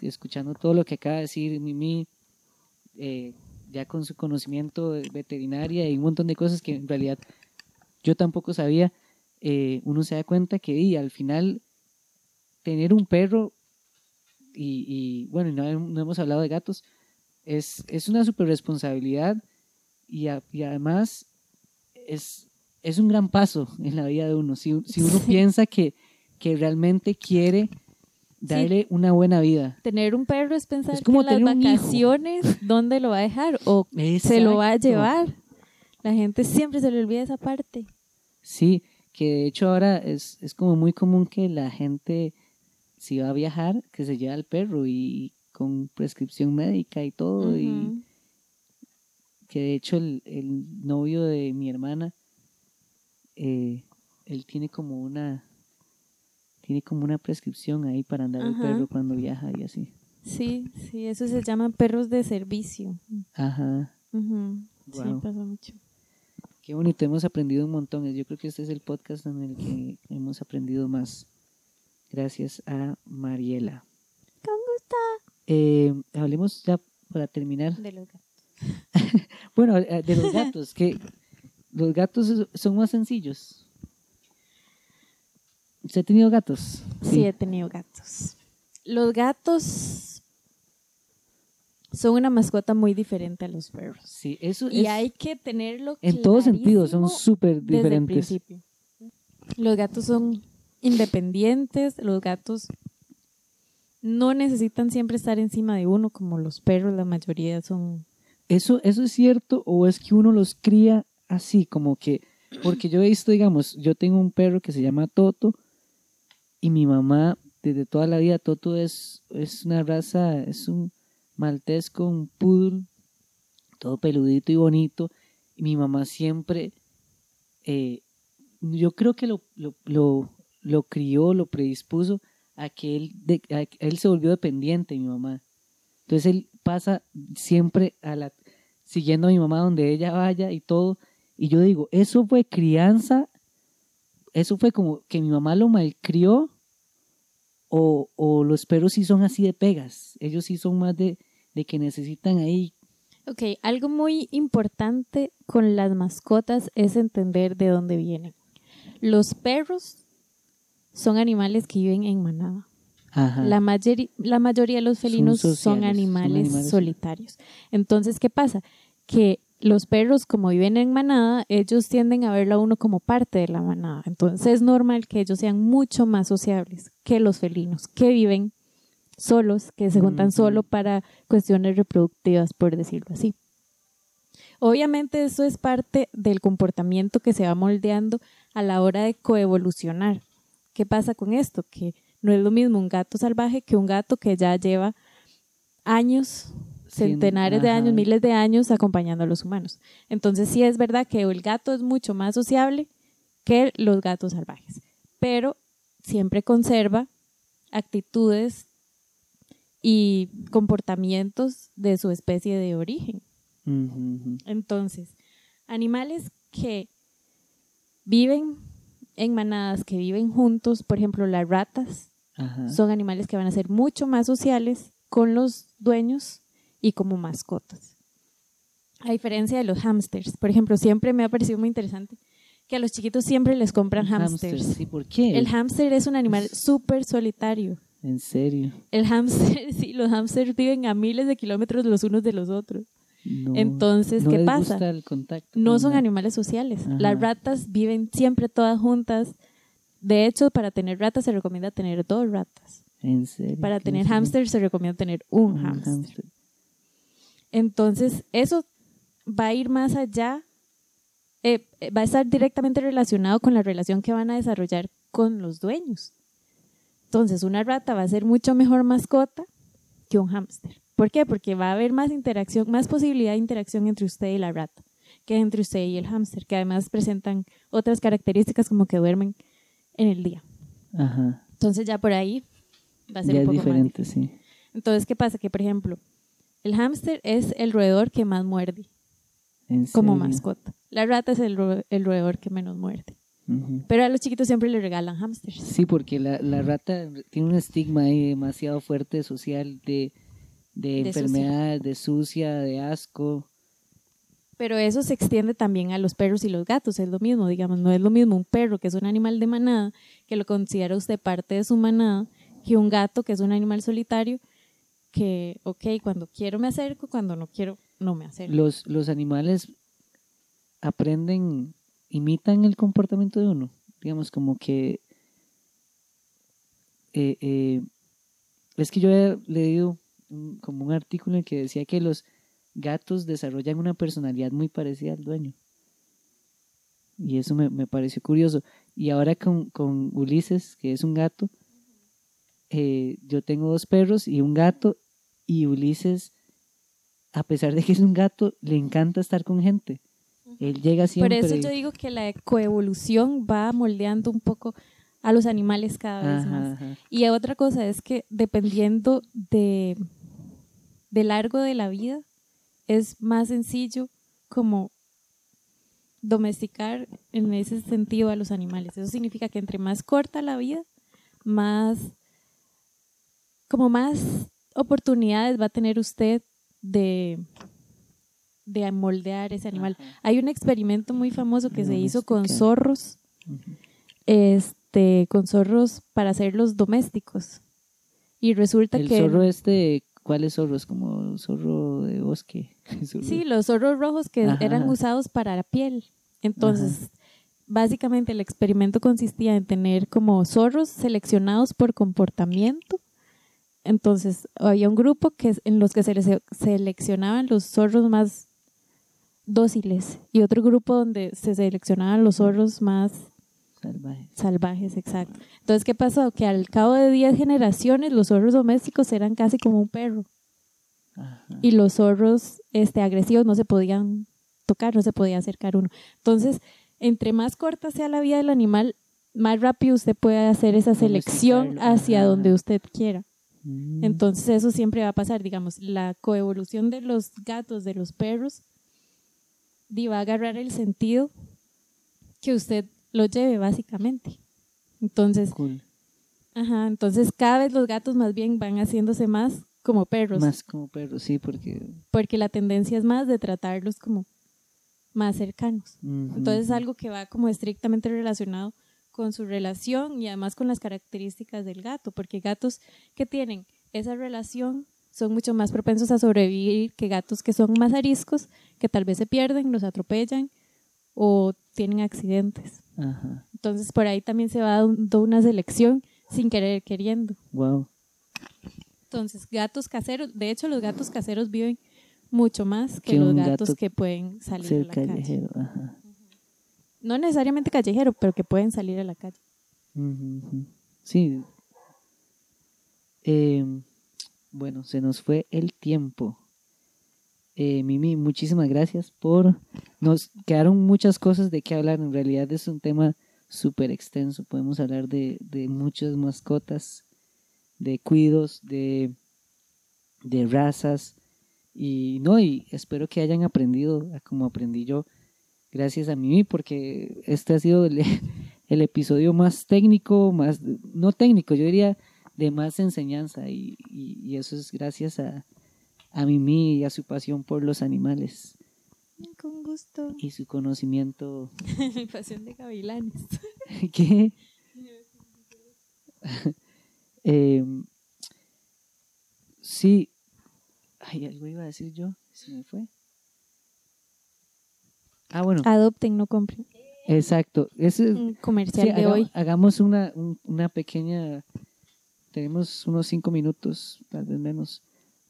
escuchando todo lo que acaba de decir Mimi, eh, ya con su conocimiento de veterinaria y un montón de cosas que en realidad yo tampoco sabía, eh, uno se da cuenta que di, al final tener un perro y, y, bueno, no, no hemos hablado de gatos, es, es una super responsabilidad y, a- y además es, es un gran paso en la vida de uno. Si, si uno
Sí.
piensa que, que realmente quiere darle una buena vida.
Tener un perro es pensar
Es como
que en
tener
las vacaciones, ¿dónde lo va a dejar? O se lo va a
Exacto.
llevar. La gente siempre se le olvida esa parte.
Sí, que de hecho ahora es, es como muy común que la gente, si va a viajar, que se lleve al perro y con prescripción médica y todo. Y que de hecho el, el novio de mi hermana, eh, él tiene como una tiene como una prescripción ahí para andar el
Ajá.
perro cuando viaja y así.
Sí, sí, eso se llama perros de servicio.
Ajá. Guau.
Sí, pasa mucho.
Qué bonito, hemos aprendido un montón. Yo creo que este es el podcast en el que hemos aprendido más. Gracias a Mariela.
Con gusto.
Eh, hablemos ya para terminar.
De los gatos.
Bueno, eh, de los gatos, que los gatos son más sencillos. ¿Usted ha tenido gatos?
Sí. he tenido gatos. Los gatos son una mascota muy diferente a los perros.
Sí, eso
Y
es
hay que tenerlo
en todo sentido, son súper
desde el
diferentes.
principio. Los gatos son independientes, los gatos no necesitan siempre estar encima de uno como los perros, la mayoría son...
¿Eso, ¿Eso es cierto o es que uno los cría así, como que, porque yo he visto, digamos, yo tengo un perro que se llama Toto y mi mamá, desde toda la vida, Toto es, es una raza, es un maltesco, un poodle, todo peludito y bonito, y mi mamá siempre, eh, yo creo que lo, lo crió, lo predispuso a que él, de- a él se volvió dependiente, mi mamá. Entonces él pasa siempre a la siguiendo a mi mamá donde ella vaya y todo. Y yo digo, eso fue crianza, eso fue como que mi mamá lo malcrió o, o los perros sí son así de pegas. Ellos sí son más de, de que necesitan ahí.
Ok, algo muy importante con las mascotas es entender de dónde vienen. Los perros son animales que viven en manada.
Ajá.
La, mayori- la mayoría de los felinos son,
sociales, son
animales
animales
solitarios. Entonces, ¿qué pasa? Que los perros, como viven en manada, ellos tienden a verlo a uno como parte de la manada. Entonces, es normal que ellos sean mucho más sociables que los felinos, que viven solos, que se juntan solo para cuestiones reproductivas, por decirlo así. Obviamente eso es parte del comportamiento que se va moldeando a la hora de coevolucionar. ¿Qué pasa con esto? Que no es lo mismo un gato salvaje que un gato que ya lleva años, centenares de años, miles de años acompañando a los humanos. Entonces sí es verdad que el gato es mucho más sociable que los gatos salvajes, pero siempre conserva actitudes y comportamientos de su especie de origen. Entonces, animales que viven en manadas, que viven juntos, por ejemplo, las ratas,
Ajá.
son animales que van a ser mucho más sociales con los dueños y como mascotas. A diferencia de los hámsters, por ejemplo, siempre me ha parecido muy interesante que a los chiquitos siempre les compran.
Sí, ¿por qué?
El hámster es un animal súper solitario.
en serio.
El hámster, sí, los hámsters viven a miles de kilómetros los unos de los otros.
No,
Entonces,
no
¿qué
les
pasa?
gusta el contacto
No son
la-
animales sociales.
Ajá.
Las ratas viven siempre todas juntas. De hecho, para tener ratas se recomienda tener dos ratas.
En serio.
Para tener hámster se recomienda tener un
Un
hámster.
hámster.
Entonces, eso va a ir más allá, eh, eh, va a estar directamente relacionado con la relación que van a desarrollar con los dueños. Entonces, una rata va a ser mucho mejor mascota que un hámster. ¿Por qué? Porque va a haber más interacción, más posibilidad de interacción entre usted y la rata que entre usted y el hámster, que además presentan otras características como que duermen en el día.
Ajá.
Entonces, ya por ahí va a ser
Ya
un
es
poco más
diferente, sí.
entonces, ¿qué pasa? Que, por ejemplo, el hámster es el roedor que más muerde como mascota. La rata es el, ro- el roedor que menos muerde. Pero a los chiquitos siempre le regalan hámsters.
Sí, porque la, la rata tiene un estigma ahí demasiado fuerte social de, de,
De
enfermedades, de sucia, de asco.
Pero eso se extiende también a los perros y los gatos. Es lo mismo, digamos, no es lo mismo un perro que es un animal de manada, que lo considera usted parte de su manada, que un gato que es un animal solitario, que, ok, cuando quiero me acerco, cuando no quiero, no me acerco.
Los, los animales aprenden, imitan el comportamiento de uno. Digamos, como que... eh, eh, es que yo he leído un- como un artículo en el que decía que los gatos desarrollan una personalidad muy parecida al dueño. Y eso me, me pareció curioso. Y ahora con, con Ulises, que es un gato, eh, yo tengo dos perros y un gato, y Ulises, a pesar de que es un gato, le encanta estar con gente. Él llega
Por
siempre.
eso yo digo que la coevolución va moldeando un poco a los animales cada vez
Ajá,
más.
ajá.
Y otra cosa es que dependiendo de, de largo de la vida, es más sencillo como domesticar en ese sentido a los animales. Eso significa que entre más corta la vida, más, como más oportunidades va a tener usted de, de moldear ese animal. Hay un experimento muy famoso que se hizo con zorros. Este, con zorros para hacerlos domésticos. Y resulta
El
que
zorro este, ¿cuáles zorros? Como zorro de bosque. Zorro-
sí, los zorros rojos que
Ajá,
eran usados para la piel. Entonces, básicamente el experimento consistía en tener como zorros seleccionados por comportamiento. Entonces, había un grupo que en los que se les- seleccionaban los zorros más dóciles y otro grupo donde se seleccionaban los zorros más
Salvaje.
salvajes, exacto. Entonces, ¿qué pasó? Que al cabo de 10 generaciones los zorros domésticos eran casi como un perro
Ajá.
y los zorros este, agresivos no se podían tocar, no se podía acercar uno. Entonces, entre más corta sea la vida del animal, más rápido usted puede hacer esa selección hacia donde usted quiera.
Mm.
Entonces, eso siempre va a pasar, digamos, la coevolución de los gatos, de los perros, va a agarrar el sentido que usted lo lleve, básicamente. Entonces,
Cool.
ajá, entonces cada vez los gatos más bien van haciéndose más como perros,
Más como perro, sí, porque.
porque la tendencia es más de tratarlos como más cercanos. Entonces es algo que va como estrictamente relacionado con su relación y además con las características del gato, porque gatos que tienen esa relación son mucho más propensos a sobrevivir que gatos que son más ariscos, que tal vez se pierden, los atropellan o tienen accidentes.
Ajá.
Entonces por ahí también se va dando una selección sin querer queriendo.
Wow.
Entonces, gatos caseros, de hecho los gatos caseros viven mucho más que,
Que
los gatos
gato
que pueden salir a la calle.
Ajá.
No necesariamente callejero, pero que pueden salir a la calle.
Sí. Eh, bueno, se nos fue el tiempo. Eh, Mimi, muchísimas gracias por... Nos quedaron muchas cosas de qué hablar. En realidad es un tema súper extenso. Podemos hablar de, de muchas mascotas, de cuidos, de, razas. Y no, y espero que hayan aprendido como aprendí yo. Gracias a Mimi, porque este ha sido el, el episodio más técnico, más, no técnico, yo diría de más enseñanza y, y- y eso es gracias a, a Mimi y a su pasión por los animales
Con gusto.
y su conocimiento.
Mi pasión de gavilanes.
¿Qué? Eh, sí, ay, algo iba a decir yo, se me fue. Ah, bueno,
Adopten, no compren.
exacto. Ese es,
Un comercial
Sí,
de
haga-
hoy.
Hagamos una, un- una pequeña, tenemos unos cinco minutos, tal vez menos,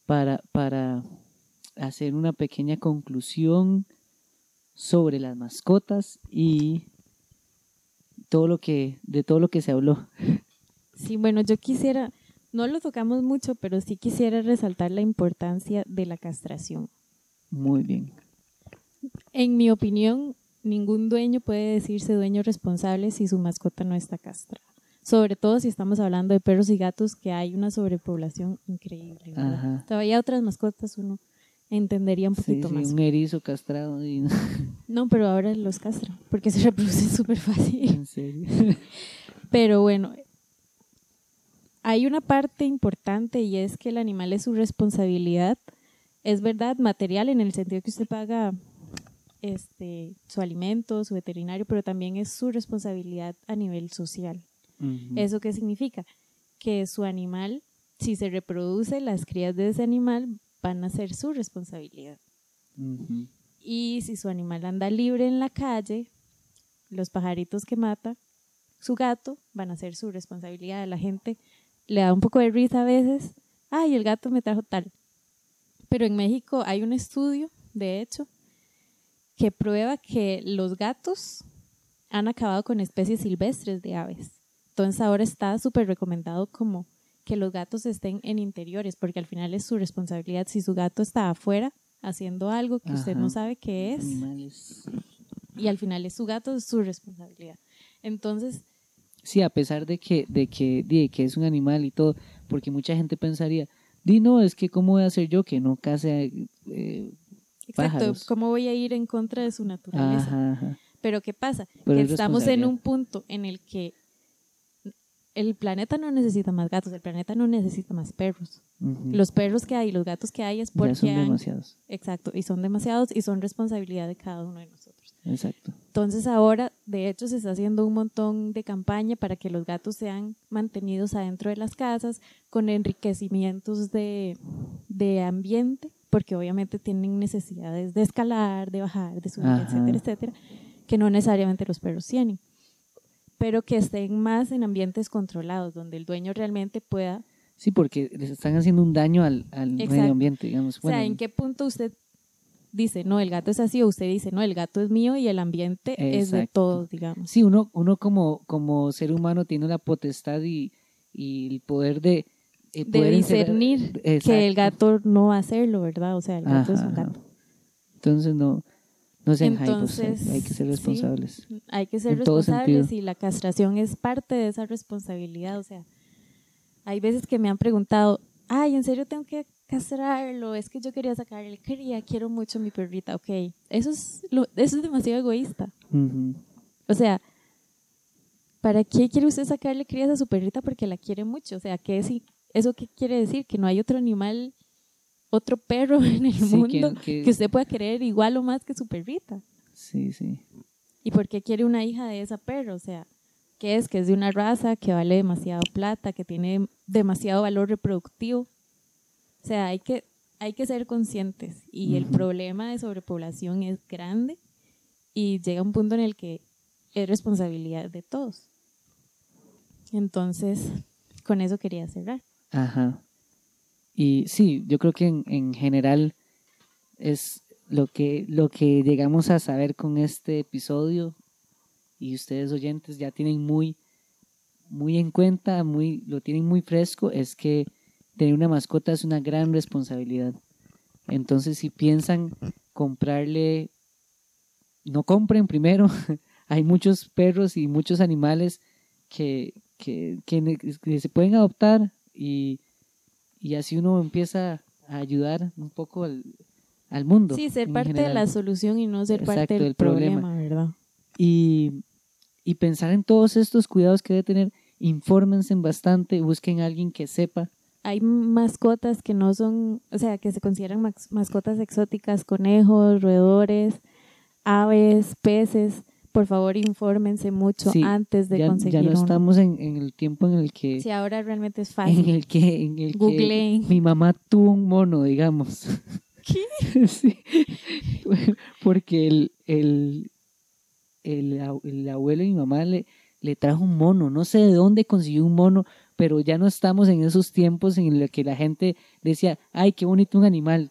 para, para hacer una pequeña conclusión sobre las mascotas y todo lo que, de todo lo que se habló.
Sí, bueno, yo quisiera, no lo tocamos mucho, pero sí quisiera resaltar la importancia de la castración.
Muy bien.
En mi opinión, ningún dueño puede decirse dueño responsable si su mascota no está castrada. Sobre todo si estamos hablando de perros y gatos, que hay una sobrepoblación increíble. Todavía otras mascotas uno entendería un
Sí,
poquito
sí,
más.
un erizo castrado. y-
No, pero ahora los castran, porque se reproducen súper fácil.
en serio.
Pero bueno, hay una parte importante y es que el animal es su responsabilidad. Es verdad, material en el sentido que usted paga este, su alimento, su veterinario, pero también es su responsabilidad a nivel social.
Ujú.
¿Eso qué significa? Que su animal, si se reproduce, las crías de ese animal van a ser su responsabilidad. Y si su animal anda libre en la calle, los pajaritos que mata, su gato, van a ser su responsabilidad. La gente le da un poco de risa a veces. Ay, el gato me trajo tal. Pero en México hay un estudio, de hecho, que prueba que los gatos han acabado con especies silvestres de aves. Entonces ahora está súper recomendado como que los gatos estén en interiores, porque al final es su responsabilidad. Si su gato está afuera haciendo algo que usted
Ajá.
no sabe qué es,
Animales.
y al final es su gato, es su responsabilidad. Entonces,
Sí, a pesar de que, de que, de que es un animal y todo, porque mucha gente pensaría, di no, es que cómo voy a hacer yo que no case eh,
exacto,
Pájaros.
¿cómo voy a ir en contra de su naturaleza?
ajá.
Pero ¿qué pasa?
Pero
que
es
estamos en un punto en el que el planeta no necesita más gatos, el planeta no necesita más perros. Los perros que hay y los gatos que hay es
Ya
porque
son
han-
demasiados.
Exacto, y son demasiados y son responsabilidad de cada uno de nosotros.
Exacto.
Entonces ahora, de hecho, se está haciendo un montón de campaña para que los gatos sean mantenidos adentro de las casas con enriquecimientos de, de ambiente, porque obviamente tienen necesidades de escalar, de bajar, de subir,
Ajá.
etcétera, etcétera, que no necesariamente los perros tienen, pero que estén más en ambientes controlados, donde el dueño realmente pueda
Sí, porque les están haciendo un daño al, al
Exacto.
medio ambiente, digamos.
O sea,
Bueno,
¿en qué punto usted dice, no, el gato es así, o usted dice, no, el gato es mío y el ambiente es de
Exacto.
todos, digamos?
Sí, uno, uno como, como ser humano tiene la potestad y, y el poder de... eh,
De
poder encerrar-
discernir que el
Exacto.
gato no va a hacerlo, ¿verdad? O sea, el gato es un
Ajá, ajá.
gato.
Entonces no, no sean
Entonces,
hay, hay que ser
sí.
responsables.
Hay que ser
En
responsables y la castración es parte de esa responsabilidad. O sea, hay veces que me han preguntado, ay, ¿en serio tengo que castrarlo? Es que yo quería sacarle cría, quiero mucho a mi perrita. Ok, eso es, lo, eso es demasiado egoísta. O sea, ¿para qué quiere usted sacarle crías a su perrita? Porque la quiere mucho. O sea, ¿qué es, ¿eso qué quiere decir? Que no hay otro animal, otro perro en el
Sí,
mundo
que-
que,
que-
usted pueda querer igual o más que su perrita.
Sí, sí.
¿Y por qué quiere una hija de esa perro? O sea, ¿qué es? Que es de una raza que vale demasiado plata, que tiene demasiado valor reproductivo. O sea, hay que, hay que ser conscientes. Y el problema de sobrepoblación es grande y llega un punto en el que es responsabilidad de todos. Entonces, con eso quería cerrar.
Ajá. Y sí, yo creo que en, en general es lo que, lo que llegamos a saber con este episodio y ustedes oyentes ya tienen muy, muy en cuenta, muy, lo tienen muy fresco, es que tener una mascota es una gran responsabilidad. Entonces, si piensan comprarle, no compren primero. Hay muchos perros y muchos animales que, que, que que se pueden adoptar y, y así uno empieza a ayudar un poco al, al mundo.
Sí, ser parte de la solución y no ser
Exacto,
parte del
problema.
problema, ¿verdad?
y, y pensar en todos estos cuidados que debe tener, infórmense bastante, busquen a alguien que sepa.
hay mascotas que no son, o sea, que se consideran mascotas exóticas, conejos, roedores, aves, peces. Por favor, infórmense mucho
Sí,
antes de
ya,
conseguir
ya no
uno.
estamos en, en el tiempo en el que
Sí, ahora realmente es
en
fácil.
el que en el que mi mamá tuvo un mono, digamos.
¿Qué?
sí. Porque el, el, el, ab- el abuelo de mi mamá le, le trajo un mono. No sé de dónde consiguió un mono, pero ya no estamos en esos tiempos en los que la gente decía, ay, qué bonito un animal,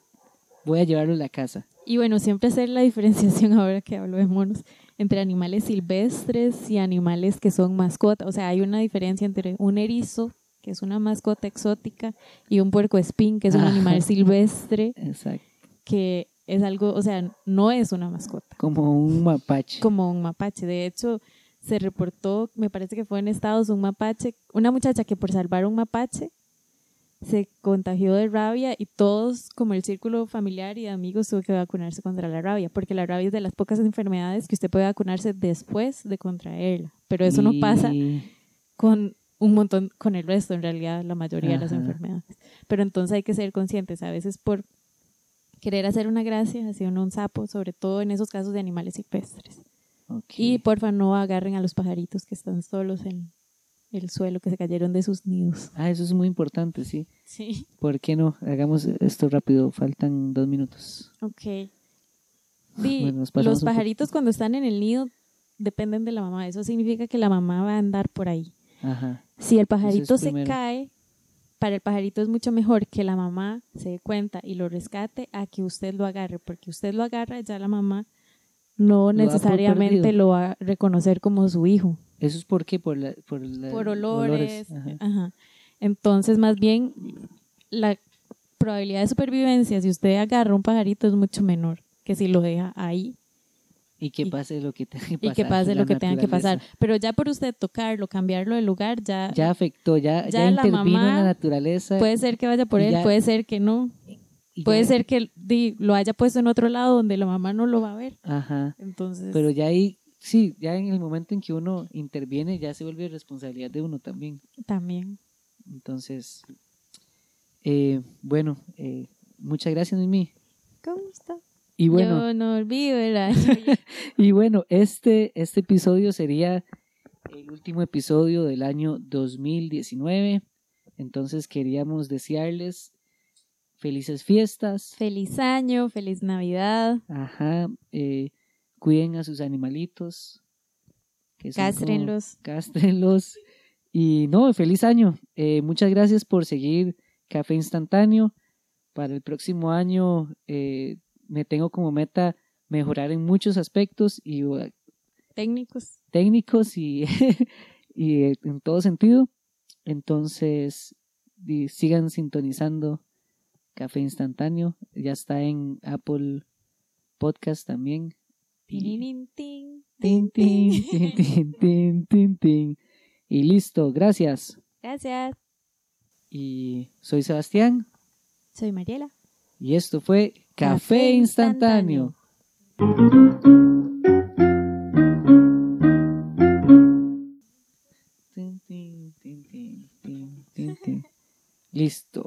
voy a llevarlo a la casa.
Y bueno, siempre hacer la diferenciación ahora que hablo de monos entre animales silvestres y animales que son mascotas. O sea, hay una diferencia entre un erizo, que es una mascota exótica, y un puercoespín, que es un animal silvestre,
Exacto.
que es algo, o sea, no es una mascota.
Como un mapache.
como un mapache. De hecho, se reportó, me parece que fue en Estados, un mapache, una muchacha que por salvar un mapache se contagió de rabia y todos, como el círculo familiar y de amigos, tuvo que vacunarse contra la rabia, porque la rabia es de las pocas enfermedades que usted puede vacunarse después de contraerla. Pero eso no pasa con un montón, con el resto, en realidad, la mayoría de las enfermedades. Pero entonces hay que ser conscientes, a veces por querer hacer una gracia, hacia uno un sapo, sobre todo en esos casos de animales silvestres. Y porfa no agarren a los pajaritos que están solos en el suelo, que se cayeron de sus nidos.
Ah, eso es muy importante, sí.
Sí.
¿Por qué no? Hagamos esto rápido, faltan dos minutos.
Ok. Di,
Bueno, nos pasamos
los pajaritos cuando están en el nido dependen de la mamá. Eso significa que la mamá va a andar por ahí.
Ajá.
Si el pajarito se
primero.
cae, para el pajarito es mucho mejor que la mamá se dé cuenta y lo rescate a que usted lo agarre, porque usted lo agarra, ya la mamá no necesariamente lo va a reconocer como su hijo.
¿Eso es por qué? Por, la, por, la-
por olores.
Ajá.
Ajá. Entonces, más bien, la probabilidad de supervivencia si usted agarra un pajarito es mucho menor que si lo deja ahí
Y que
y-
pase lo que tenga que
y
pasar.
que pase
la
lo que tenga que pasar. Pero ya por usted tocarlo, cambiarlo de lugar, ya,
Ya afectó, ya,
Ya
ya,
la
intervino en
mamá
la naturaleza.
puede ser que vaya por
y
él,
ya-
puede ser que no.
y
Puede ser que di, lo haya puesto en otro lado donde la mamá no lo va a ver.
Ajá.
Entonces,
Pero ya ahí sí, ya en el momento en que uno interviene, ya se vuelve responsabilidad de uno también.
También.
Entonces, eh, bueno, eh, muchas gracias, Mimi.
¿Cómo está?
Y bueno,
Yo no olvido el año.
y bueno, este, este episodio sería el último episodio del año 2019. Entonces queríamos desearles felices fiestas.
feliz año, feliz Navidad.
Ajá. eh, cuiden a sus animalitos.
Castrenlos.
Castrenlos. Y no, feliz año. Eh, muchas gracias por seguir Café Instantáneo. Para el próximo año eh, me tengo como meta mejorar en muchos aspectos y uh,
Técnicos.
técnicos y, y eh, en todo sentido. Entonces, sigan sintonizando Café Instantáneo. Ya está en Apple Podcast también.
Tin,
tin,
tin,
tin, tin,
tin.
tin, tin, tin, tin. Y listo, gracias.
Gracias.
Y soy Sebastián
Soy Mariela.
y esto fue Café,
Café
Instantáneo. Tin, tin, tin, tin, tin, tin, tin. Listo.